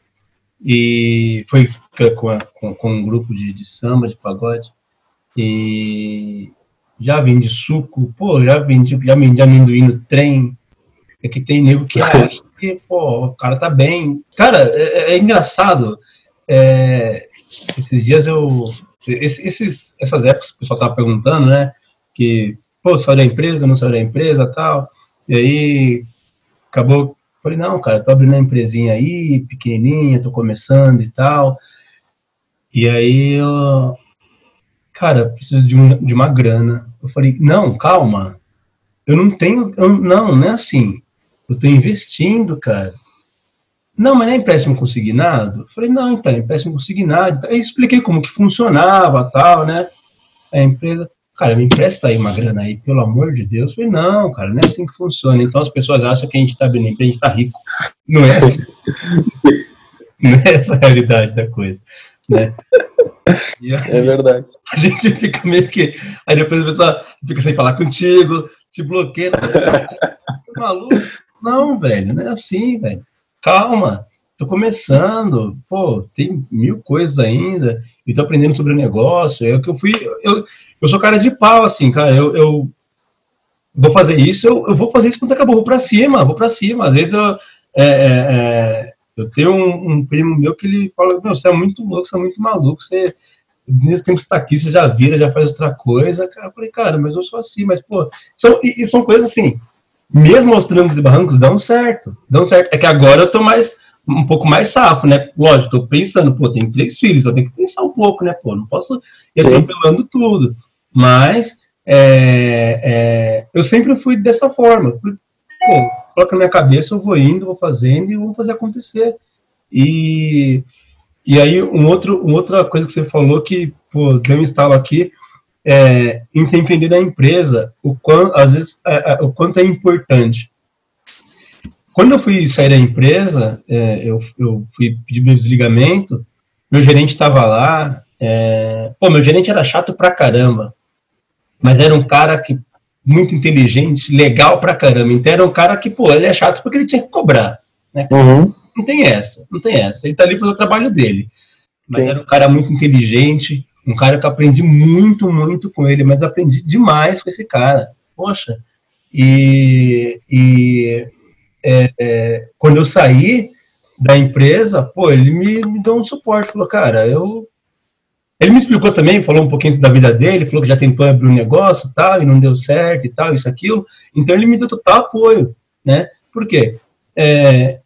e foi com, a, com, com um grupo de, de samba, de pagode, e já vende suco, pô, já vende, já vende amendoim no trem. É que tem nego que acha que, pô, o cara tá bem. Cara, é, é engraçado. É, esses dias eu. Esses, essas épocas que o pessoal tava perguntando, né? Que, pô, saiu da empresa, não saiu da empresa tal. E aí acabou. Falei, não, cara, tô abrindo uma empresinha aí, pequenininha, tô começando e tal. E aí eu, cara, preciso de, um, de uma grana. Eu falei, não, calma, eu não tenho, eu, não, não é assim. Eu tô investindo, cara. Não, mas não é empréstimo consignado? Eu falei, não, então, é empréstimo consignado. Aí expliquei como que funcionava, tal, né? A empresa, cara, me empresta aí uma grana aí, pelo amor de Deus. Eu falei, não, cara, não é assim que funciona. Então as pessoas acham que a gente tá bem, a gente tá rico. Não é assim. não é essa a realidade da coisa, né? E aí, É verdade. a gente fica meio que. Aí depois a pessoa fica sem falar contigo, te bloqueia. Maluco? Não, velho, não é assim, velho. Calma, tô começando. Pô, tem mil coisas ainda. E tô aprendendo sobre o negócio. É o que eu fui. Eu, eu sou cara de pau, assim, cara. Eu, eu vou fazer isso, eu, eu vou fazer isso quando acabou. Vou pra cima, vou pra cima. Às vezes eu. é, é, é, eu tenho um, um primo meu que ele fala: Meu, você é muito louco, você é muito maluco, você nesse tempo que você tá aqui, você já vira, já faz outra coisa. Cara, eu falei, cara, mas eu sou assim, mas, pô, são, e, e são coisas assim, mesmo aos trancos e barrancos, dão certo, dão certo. É que agora eu tô mais, um pouco mais safo, né? Lógico, tô pensando, pô, tem três filhos, eu tenho que pensar um pouco, né, pô, não posso ir atropelando tudo. Mas, é, é, eu sempre fui dessa forma. Pô, coloca na minha cabeça, eu vou indo, vou fazendo e vou fazer acontecer. E, e aí, um outro, uma outra coisa que você falou que pô, deu um estalo aqui, é entender da empresa o quanto, às vezes, é, é, o quanto é importante. Quando eu fui sair da empresa, é, eu, eu fui pedir meu desligamento, meu gerente estava lá, é, pô, meu gerente era chato pra caramba, mas era um cara que muito inteligente, legal pra caramba, então era um cara que, pô, ele é chato porque ele tinha que cobrar, né? Uhum. Não tem essa, não tem essa. Ele tá ali para fazer o trabalho dele. Mas Sim. era um cara muito inteligente, um cara que eu aprendi muito, muito com ele, mas aprendi demais com esse cara. Poxa. E, e é, é, quando eu saí da empresa, pô, ele me, me deu um suporte, falou, cara, eu. Ele me explicou também, falou um pouquinho da vida dele, falou que já tentou abrir um negócio e tal, e não deu certo e tal, isso, aquilo. Então ele me deu total apoio, né? Por quê? É,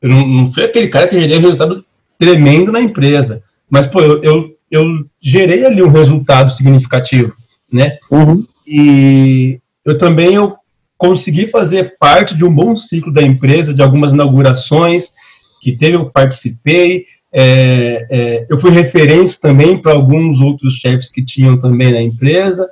eu não, não fui aquele cara que gerei um resultado tremendo na empresa. Mas, pô, eu, eu, eu gerei ali um resultado significativo, né? Uhum. E eu também eu consegui fazer parte de um bom ciclo da empresa, de algumas inaugurações que teve, eu participei. É, é, eu fui referência também para alguns outros chefes que tinham também na empresa.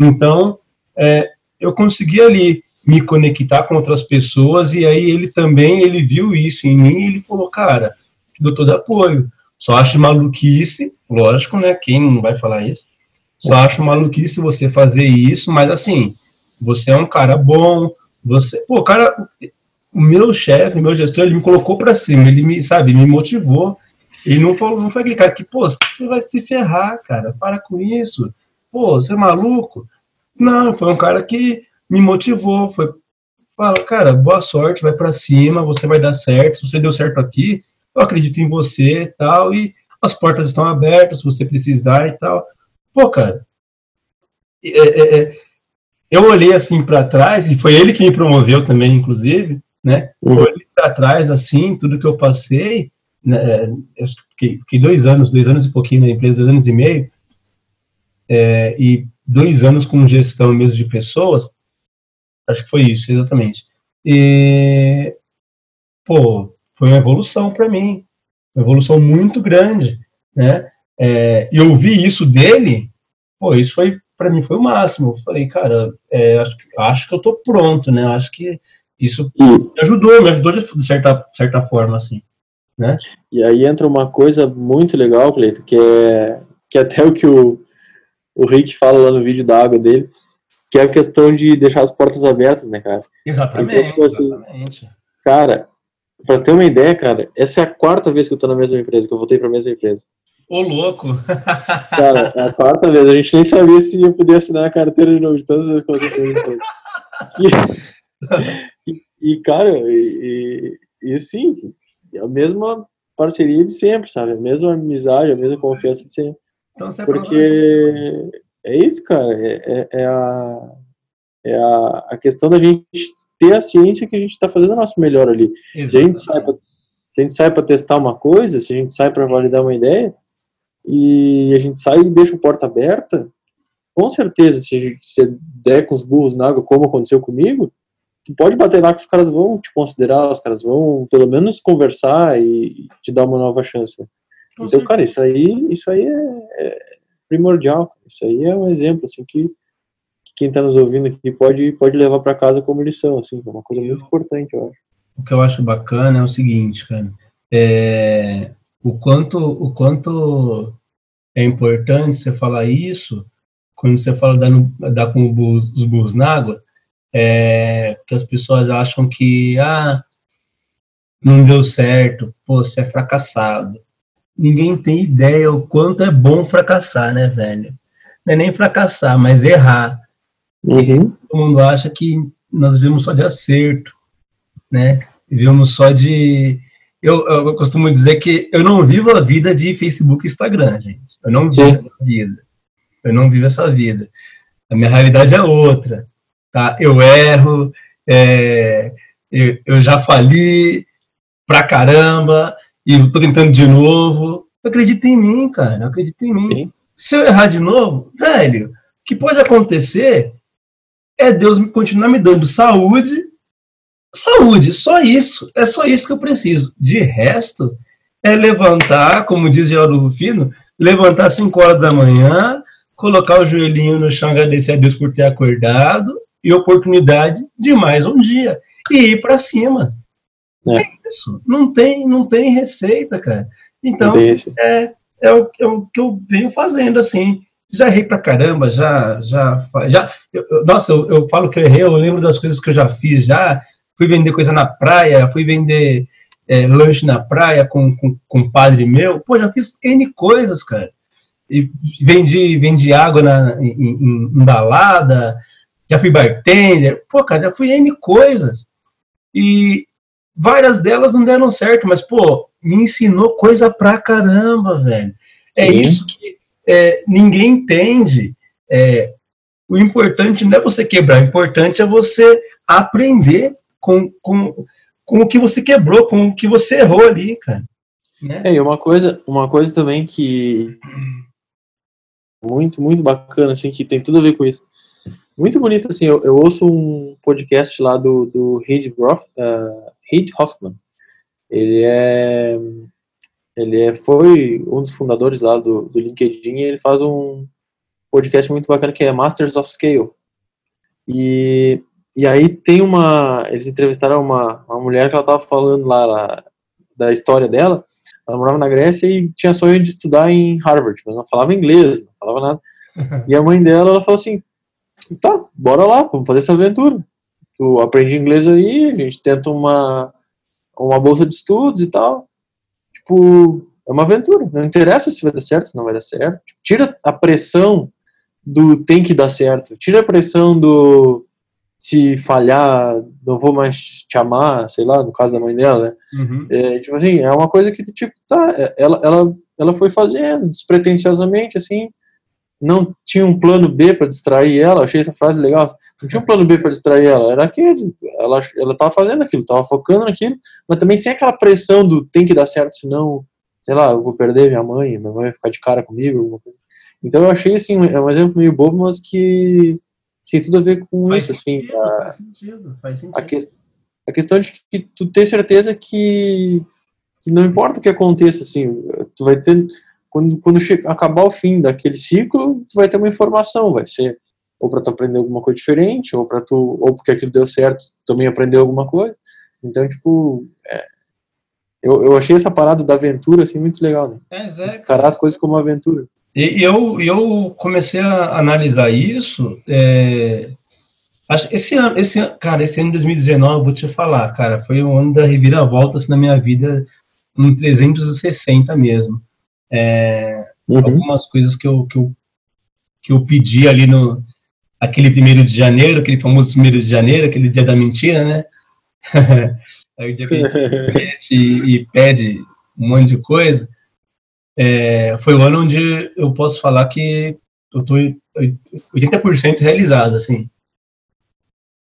Então, é, eu consegui ali me conectar com outras pessoas e aí ele também ele viu isso em mim e ele falou, cara, te dou todo apoio. Só acho maluquice, lógico, né? Quem não vai falar isso? Só acho maluquice você fazer isso, mas assim, você é um cara bom, você, pô, cara, o meu chefe, meu gestor, ele me colocou para cima, ele me, sabe, me motivou. Ele não falou, não foi aquele cara que, pô, você vai se ferrar, cara, para com isso. Pô, você é maluco? Não, foi um cara que me motivou, foi fala, cara, boa sorte, vai para cima, você vai dar certo. Se você deu certo aqui, eu acredito em você e tal, e as portas estão abertas se você precisar e tal. Pô, cara, é, é, é, eu olhei assim para trás, e foi ele que me promoveu também, inclusive, né? Eu Uhum. olhei para trás, assim, tudo que eu passei, né? Eu fiquei, fiquei dois anos, dois anos e pouquinho na empresa, dois anos e meio, é, e dois anos com gestão mesmo de pessoas, acho que foi isso, exatamente. E, pô, foi uma evolução para mim, uma evolução muito grande, né? É, e eu vi isso dele, pô, isso foi para mim foi o máximo. Eu falei, cara, é, acho, que- acho que eu tô pronto, né? Acho que isso me ajudou, me ajudou de certa, certa forma, assim. e aí entra uma coisa muito legal, Cleito, que é que é até o que o, o Rick fala lá no vídeo da água dele, que é a questão de deixar as portas abertas, né, cara? Exatamente, Então, tipo assim, exatamente. Cara, pra ter uma ideia, cara, essa é a quarta vez que eu tô na mesma empresa, que eu voltei pra mesma empresa. Ô, louco! Cara, é a quarta vez. A gente nem sabia se ia poder assinar a carteira de novo, de tantas vezes que eu. E, e, cara, e, e, sim, é a mesma parceria de sempre, sabe? A mesma amizade, a mesma confiança de sempre. Então você é Porque é isso, cara. É, é, é a, é a, a questão da gente ter a ciência que a gente está fazendo o nosso melhor ali. Se a gente sai pra, se a gente sai para testar uma coisa, se a gente sai para validar uma ideia, e a gente sai e deixa a porta aberta, com certeza, se, se der com os burros na água, como aconteceu comigo, tu pode bater lá que os caras vão te considerar, os caras vão pelo menos conversar e te dar uma nova chance. Com Então, certeza. cara, isso aí, isso aí é, é primordial. cara. Isso aí é um exemplo assim que, que quem está nos ouvindo aqui pode pode levar para casa como lição, assim, é uma coisa muito importante, eu acho. o que eu acho bacana é o seguinte, cara, é, o quanto o quanto é importante você falar isso quando você fala dar, no- dar com o bu- os burros na água, é, que as pessoas acham que ah não deu certo, pô, você é fracassado. Ninguém tem ideia o quanto é bom fracassar, né, velho? Não é nem fracassar, mas errar Uhum. todo mundo acha que nós vivemos só de acerto, né? Vivemos só de. Eu, eu costumo dizer que eu não vivo a vida de Facebook e Instagram, gente. Eu não vivo Sim. essa vida. Eu não vivo essa vida. A minha realidade é outra, tá? Eu erro, é, eu, eu já fali pra caramba e tô tentando de novo. Acredita em mim, cara. Acredita em mim. Sim. Se eu errar de novo, velho, o que pode acontecer é Deus continuar me dando saúde. Saúde, só isso. É só isso que eu preciso. De resto, é levantar, como diz Geraldo Rufino, levantar às 5 horas da manhã, colocar o joelhinho no chão, agradecer a Deus por ter acordado e oportunidade de mais um dia. E ir para cima. É. É isso. Não tem, não tem receita, cara. Então, é, é, o, é o que eu venho fazendo, assim. Já errei pra caramba, já. já, já eu- nossa, eu, eu falo que eu errei, eu lembro das coisas que eu já fiz, já. Fui vender coisa na praia, fui vender é, lanche na praia com, com, com um padre meu. Pô, já fiz N coisas, cara. E vendi, vendi água na, em, em, em balada, já fui bartender. Pô, cara, já fui N coisas. E várias delas não deram certo, mas, pô, me ensinou coisa pra caramba, velho. É Sim. isso que é, ninguém entende. É, o importante não é você quebrar, o importante é você aprender com, com, com o que você quebrou, com o que você errou ali, cara. Né? É, e uma coisa, uma coisa também que muito, muito bacana, assim, que tem tudo a ver com isso. Muito bonito, assim, eu, eu ouço um podcast lá do, do Reid, uh, Hoffman. Ele é, ele é, foi um dos fundadores lá do, do LinkedIn e ele faz um podcast muito bacana que é Masters of Scale. E, e aí tem uma, eles entrevistaram uma, uma mulher que ela tava falando lá, lá da história dela, ela morava na Grécia e tinha sonho de estudar em Harvard, mas não falava inglês, não falava nada. E a mãe dela, ela falou assim, tá, bora lá, vamos fazer essa aventura. Tu aprende inglês aí, a gente tenta uma, uma bolsa de estudos e tal. Tipo, é uma aventura. Não interessa se vai dar certo, se não vai dar certo. Tipo, tira a pressão do tem que dar certo. Tira a pressão do se falhar, não vou mais te amar, sei lá, no caso da mãe dela, né? Uhum. É, tipo assim, é uma coisa que, tipo, tá, é, ela, ela, ela foi fazendo despretensiosamente, assim, não tinha um plano B para distrair ela, achei essa frase legal, não tinha um plano B para distrair ela, era aquele, ela, ela tava fazendo aquilo, tava focando naquilo, mas também sem aquela pressão do tem que dar certo, senão, sei lá, eu vou perder minha mãe, minha mãe vai ficar de cara comigo. Então eu achei, assim, é um exemplo meio bobo, mas que tem tudo a ver com Faz isso, assim, sentido, a- faz sentido, faz sentido. a, que- a questão de que tu ter certeza que, que não importa o que aconteça, assim, tu vai ter, quando, quando che- acabar o fim daquele ciclo, tu vai ter uma informação, vai ser ou para tu aprender alguma coisa diferente, ou para tu, ou porque aquilo deu certo, tu também aprendeu alguma coisa. Então, tipo, é, eu, eu achei essa parada da aventura, assim, muito legal, né? Mas é, Encarar as coisas como uma aventura. E eu, eu comecei a analisar isso. é, acho, esse ano, esse ano, cara, esse ano de 2019, eu vou te falar, cara, foi um ano da reviravolta assim, na minha vida, um 360 mesmo. É, Uhum. algumas coisas que eu, que eu, que eu pedi ali no aquele primeiro de janeiro, aquele famoso primeiro de janeiro, aquele dia da mentira, né? Aí o dia que a gente e, e pede um monte de coisa. É, foi o ano onde eu posso falar que eu tô 80% realizado, assim.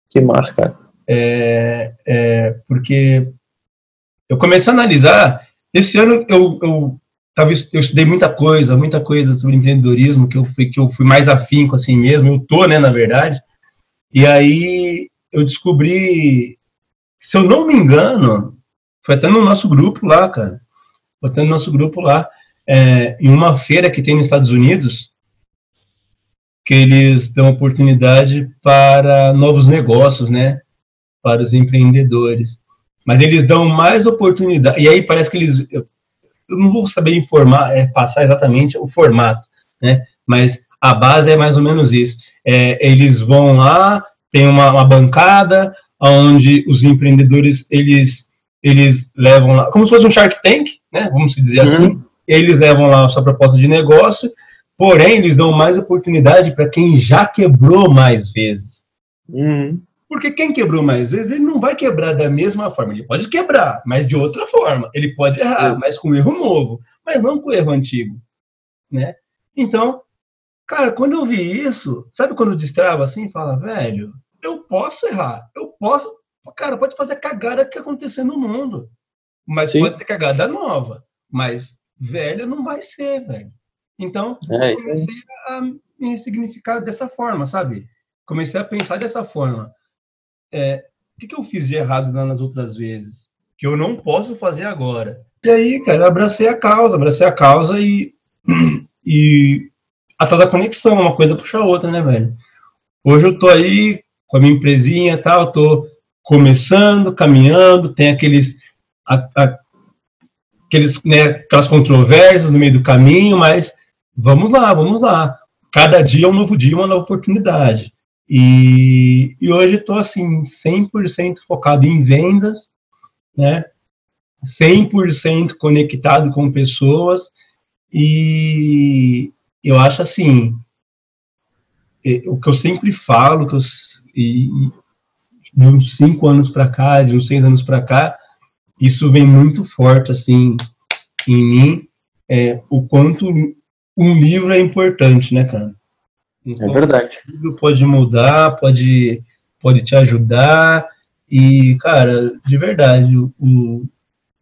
Que massa, cara. É, é, porque eu comecei a analisar, esse ano eu, eu talvez eu estudei muita coisa, muita coisa sobre empreendedorismo que eu fui que eu fui mais afinco assim mesmo, eu tô, né, na verdade. E aí eu descobri, se eu não me engano, foi até no nosso grupo lá, cara. Foi até no nosso grupo lá, é, em uma feira que tem nos Estados Unidos, que eles dão oportunidade para novos negócios, né? Para os empreendedores. Mas eles dão mais oportunidade. E aí parece que eles. Eu não vou saber informar, é, passar exatamente o formato, né? Mas a base é mais ou menos isso. É, eles vão lá, tem uma, uma, bancada onde os empreendedores eles eles levam lá, como se fosse um Shark Tank, né? Vamos dizer uhum. assim. Eles levam lá a sua proposta de negócio Porém, eles dão mais oportunidade para quem já quebrou mais vezes. Uhum. Porque quem quebrou mais vezes, ele não vai quebrar da mesma forma. Ele pode quebrar, mas de outra forma. Ele pode errar, mas com erro novo, mas não com erro antigo. Né? Então, cara, quando eu vi isso, sabe quando destrava assim, fala, velho, eu posso errar, eu posso, cara, pode fazer a cagada que acontecer no mundo, mas Sim. pode ser cagada nova, mas velha não vai ser, velho. Então, é, comecei a me significar dessa forma, sabe? Comecei a pensar dessa forma. É, o que, que eu fiz de errado nas outras vezes? Que eu não posso fazer agora. E aí, cara, abracei a causa, abracei a causa e, e a tal da conexão, uma coisa puxa a outra, né, velho? Hoje eu tô aí com a minha empresinha e tal, tô começando, caminhando, tem aqueles, a, a, aqueles, né, aquelas controvérsias no meio do caminho, mas vamos lá, vamos lá. Cada dia é um novo dia, uma nova oportunidade. E, e hoje estou assim, 100% focado em vendas, né? 100% conectado com pessoas e eu acho assim, o que eu sempre falo, que eu, e, de uns cinco anos para cá, de uns seis anos para cá, isso vem muito forte assim em mim, é, o quanto um livro é importante, né, cara? Então, é verdade. O livro pode mudar, pode, pode te ajudar. E, cara, de verdade, o, um,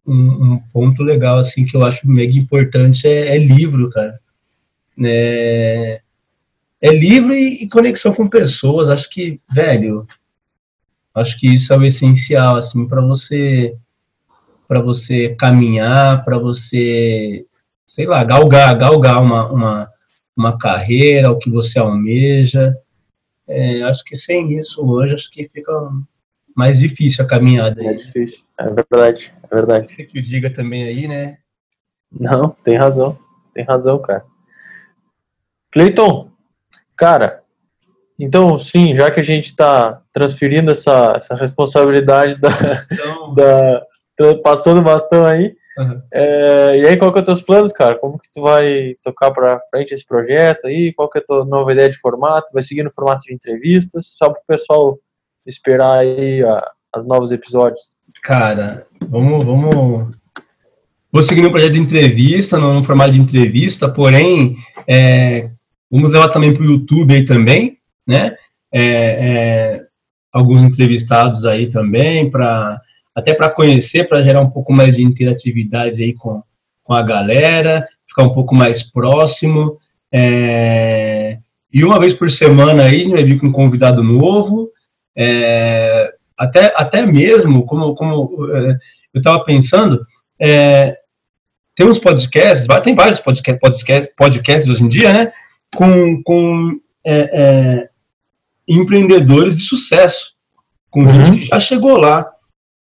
um, ponto legal, assim, que eu acho mega importante é, é livro, cara. É, é livro e, e, conexão com pessoas. Acho que, velho, acho que isso é o essencial, assim, para você para você caminhar, para você sei lá, galgar, galgar uma, uma, uma carreira, o que você almeja. É, acho que sem isso hoje, acho que fica mais difícil a caminhada. É difícil, é verdade, é verdade. Que eu diga também aí, né? Não, você tem razão, tem razão, cara. Cleiton, cara, então sim, já que a gente está transferindo essa, essa responsabilidade da, da, passando o bastão aí, Uhum. É, e aí, qual que é os teus planos, cara? Como que tu vai tocar para frente esse projeto aí? Qual que é a tua nova ideia de formato? Vai seguir no formato de entrevistas? Só para o pessoal esperar aí a, as novos episódios. Cara, vamos, vamos... Vou seguir no projeto de entrevista, no, no formato de entrevista, porém, é, vamos levar também para o YouTube aí também, né? É, é, alguns entrevistados aí também, para até para conhecer, para gerar um pouco mais de interatividade aí com, com a galera, ficar um pouco mais próximo. É, e uma vez por semana aí, a gente vai vir com um convidado novo, é, até, até mesmo, como, como é, eu estava pensando, é, tem uns podcasts, tem vários podcasts, podcasts, podcasts hoje em dia, né, com, com é, é, empreendedores de sucesso, com uhum. gente que já chegou lá.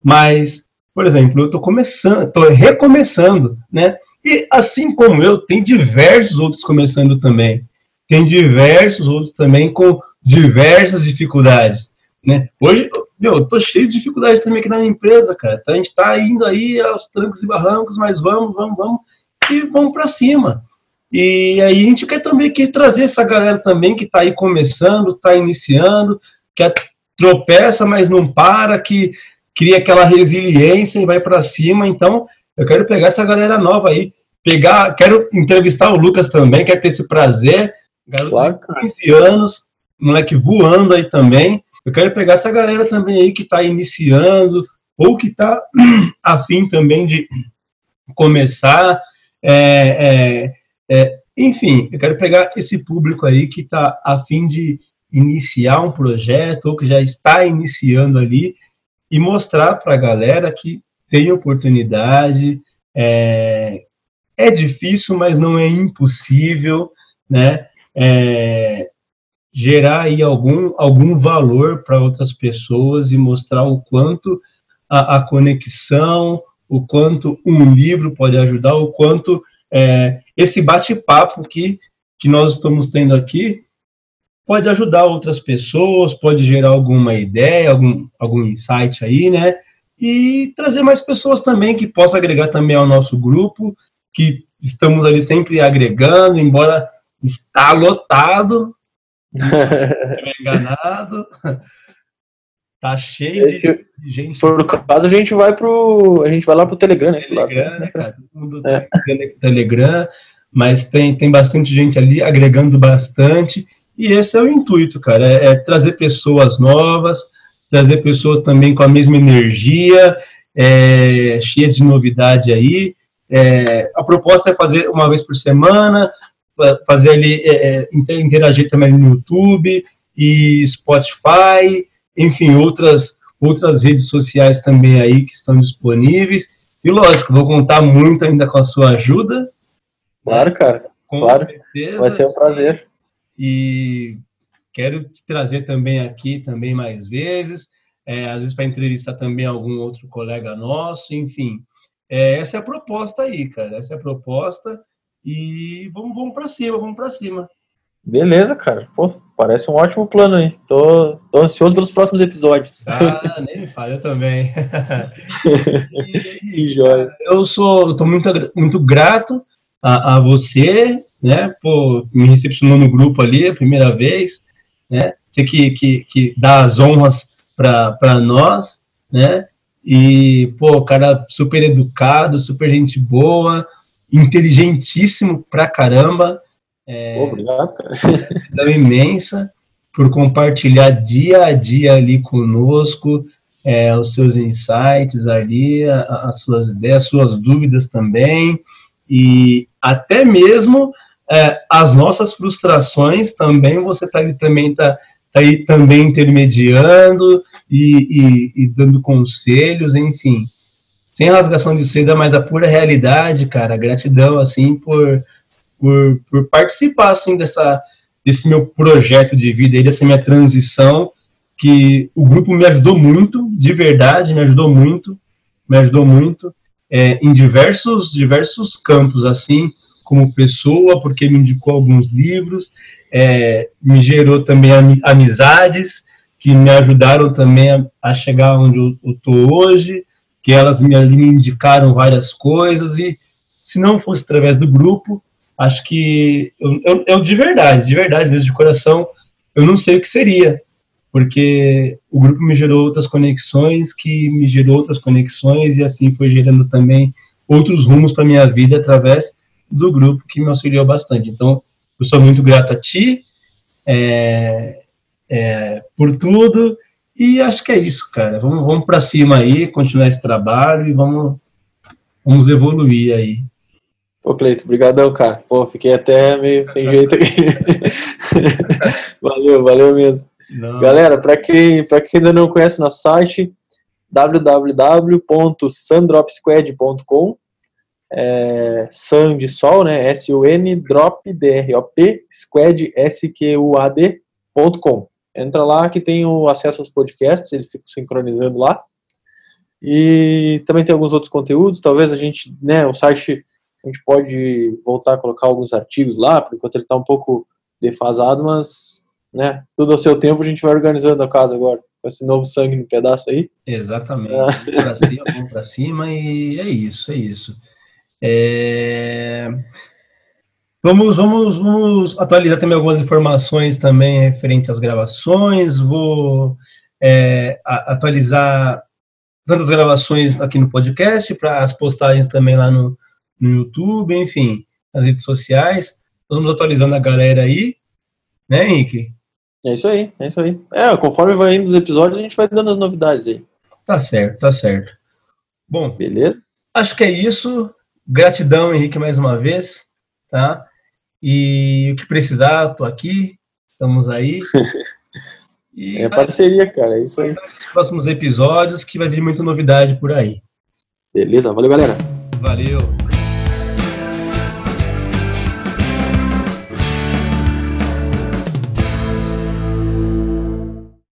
Mas, por exemplo, eu estou começando, estou recomeçando, né? E assim como eu, tem diversos outros começando também. Tem diversos outros também com diversas dificuldades, né? Hoje, meu, eu cheio de dificuldades também aqui na minha empresa, cara. Então a gente está indo aí aos trancos e barrancos, mas vamos, vamos, vamos e vamos para cima. E aí a gente quer também que trazer essa galera também que está aí começando, está iniciando, que tropeça, mas não para, que cria aquela resiliência e vai para cima. Então, eu quero pegar essa galera nova aí, pegar, quero entrevistar o Lucas também, quero ter esse prazer, garoto claro, de 15 anos, moleque voando aí também. Eu quero pegar essa galera também aí que está iniciando ou que está afim também de começar. É, é, é, enfim, eu quero pegar esse público aí que está a fim de iniciar um projeto ou que já está iniciando ali e mostrar para a galera que tem oportunidade, é, é difícil, mas não é impossível, né? É, gerar aí algum, algum valor para outras pessoas e mostrar o quanto a, a, conexão, o quanto um livro pode ajudar, o quanto é, esse bate-papo que, que nós estamos tendo aqui pode ajudar outras pessoas, pode gerar alguma ideia, algum, algum insight aí, né? E trazer mais pessoas também que possam agregar também ao nosso grupo, que estamos ali sempre agregando, embora está lotado, enganado. Tá cheio de, de gente. Se for o caso, a gente vai pro. A gente vai lá pro Telegram, né? Telegram, né, cara? Todo mundo é. Telegram, mas tem, tem bastante gente ali agregando bastante. E esse é o intuito, cara, é, é trazer pessoas novas, trazer pessoas também com a mesma energia, é, cheias de novidade aí. É, a proposta é fazer uma vez por semana, fazer ali, é, é interagir também no YouTube e Spotify, enfim, outras, outras redes sociais também aí que estão disponíveis. E lógico, vou contar muito ainda com a sua ajuda. Claro, cara. Com claro. certeza. Vai ser um prazer. E quero te trazer também aqui também mais vezes, é, às vezes para entrevistar também algum outro colega nosso, enfim. É, essa é a proposta aí, cara. Essa é a proposta. E vamos, vamos para cima, vamos para cima. Beleza, cara. Pô, parece um ótimo plano aí. Tô, tô ansioso pelos próximos episódios. Ah, nem me fala, eu também. e, que joia. Eu sou, eu tô muito, muito grato a, a você, né, por me recepcionou no grupo ali a primeira vez, né, você que, que, que dá as honras para nós, né, e, pô, cara super educado, super gente boa, inteligentíssimo pra caramba. É, Obrigado, cara. Gratidão imensa por compartilhar dia a dia ali conosco é, os seus insights ali, a, as suas ideias, as suas dúvidas também, e até mesmo é, as nossas frustrações também, você tá, também está tá aí também intermediando e, e, e dando conselhos, enfim. Sem rasgação de seda, mas a pura realidade, cara, gratidão, assim, por, por, por participar, assim, dessa, desse meu projeto de vida aí, dessa minha transição, que o grupo me ajudou muito, de verdade, me ajudou muito, me ajudou muito, é, em diversos, diversos campos, assim, como pessoa, porque me indicou alguns livros, é, me gerou também amizades, que me ajudaram também a, chegar onde eu estou hoje, que elas me, me indicaram várias coisas e se não fosse através do grupo, acho que eu, eu, eu, de verdade, de verdade, mesmo de coração, eu não sei o que seria, porque o grupo me gerou outras conexões, que me gerou outras conexões e assim foi gerando também outros rumos para minha vida através do grupo que me auxiliou bastante. Então, eu sou muito grato a ti é, é, por tudo e acho que é isso, cara. Vamos, vamos para cima aí, continuar esse trabalho e vamos, vamos evoluir aí. Pô, Cleito, brigadão, cara. Pô, fiquei até meio sem jeito aqui. valeu, valeu mesmo. Não. Galera, para quem, quem ainda não conhece nosso site, www.sundropsquad.com é, Sun de sol, né? S-U-N, drop, D-R-O-P, squad, S-Q-U-A-D.com. Entra lá que tem o acesso aos podcasts, ele fica sincronizando lá. E também tem alguns outros conteúdos, talvez a gente, né, o site, a gente pode voltar a colocar alguns artigos lá, por enquanto ele está um pouco defasado, mas, né, tudo ao seu tempo a gente vai organizando a casa agora, com esse novo sangue no pedaço aí. Exatamente, ah. para cima, vamos para cima, e é isso, é isso. É... Vamos, vamos, vamos atualizar também algumas informações também referente às gravações. Vou é, atualizar tantas gravações aqui no podcast, para as postagens também lá no, no YouTube, enfim, nas redes sociais. Nós vamos atualizando a galera aí, né, Henrique? É isso aí, é isso aí. É, conforme vai indo os episódios, a gente vai dando as novidades aí. Tá certo, tá certo. Bom, beleza? Acho que é isso. Gratidão, Henrique, mais uma vez, tá? E o que precisar, tô aqui, estamos aí. E É parceria, cara. É isso aí. próximos episódios que vai vir muita novidade por aí. Beleza? Valeu, galera. Valeu!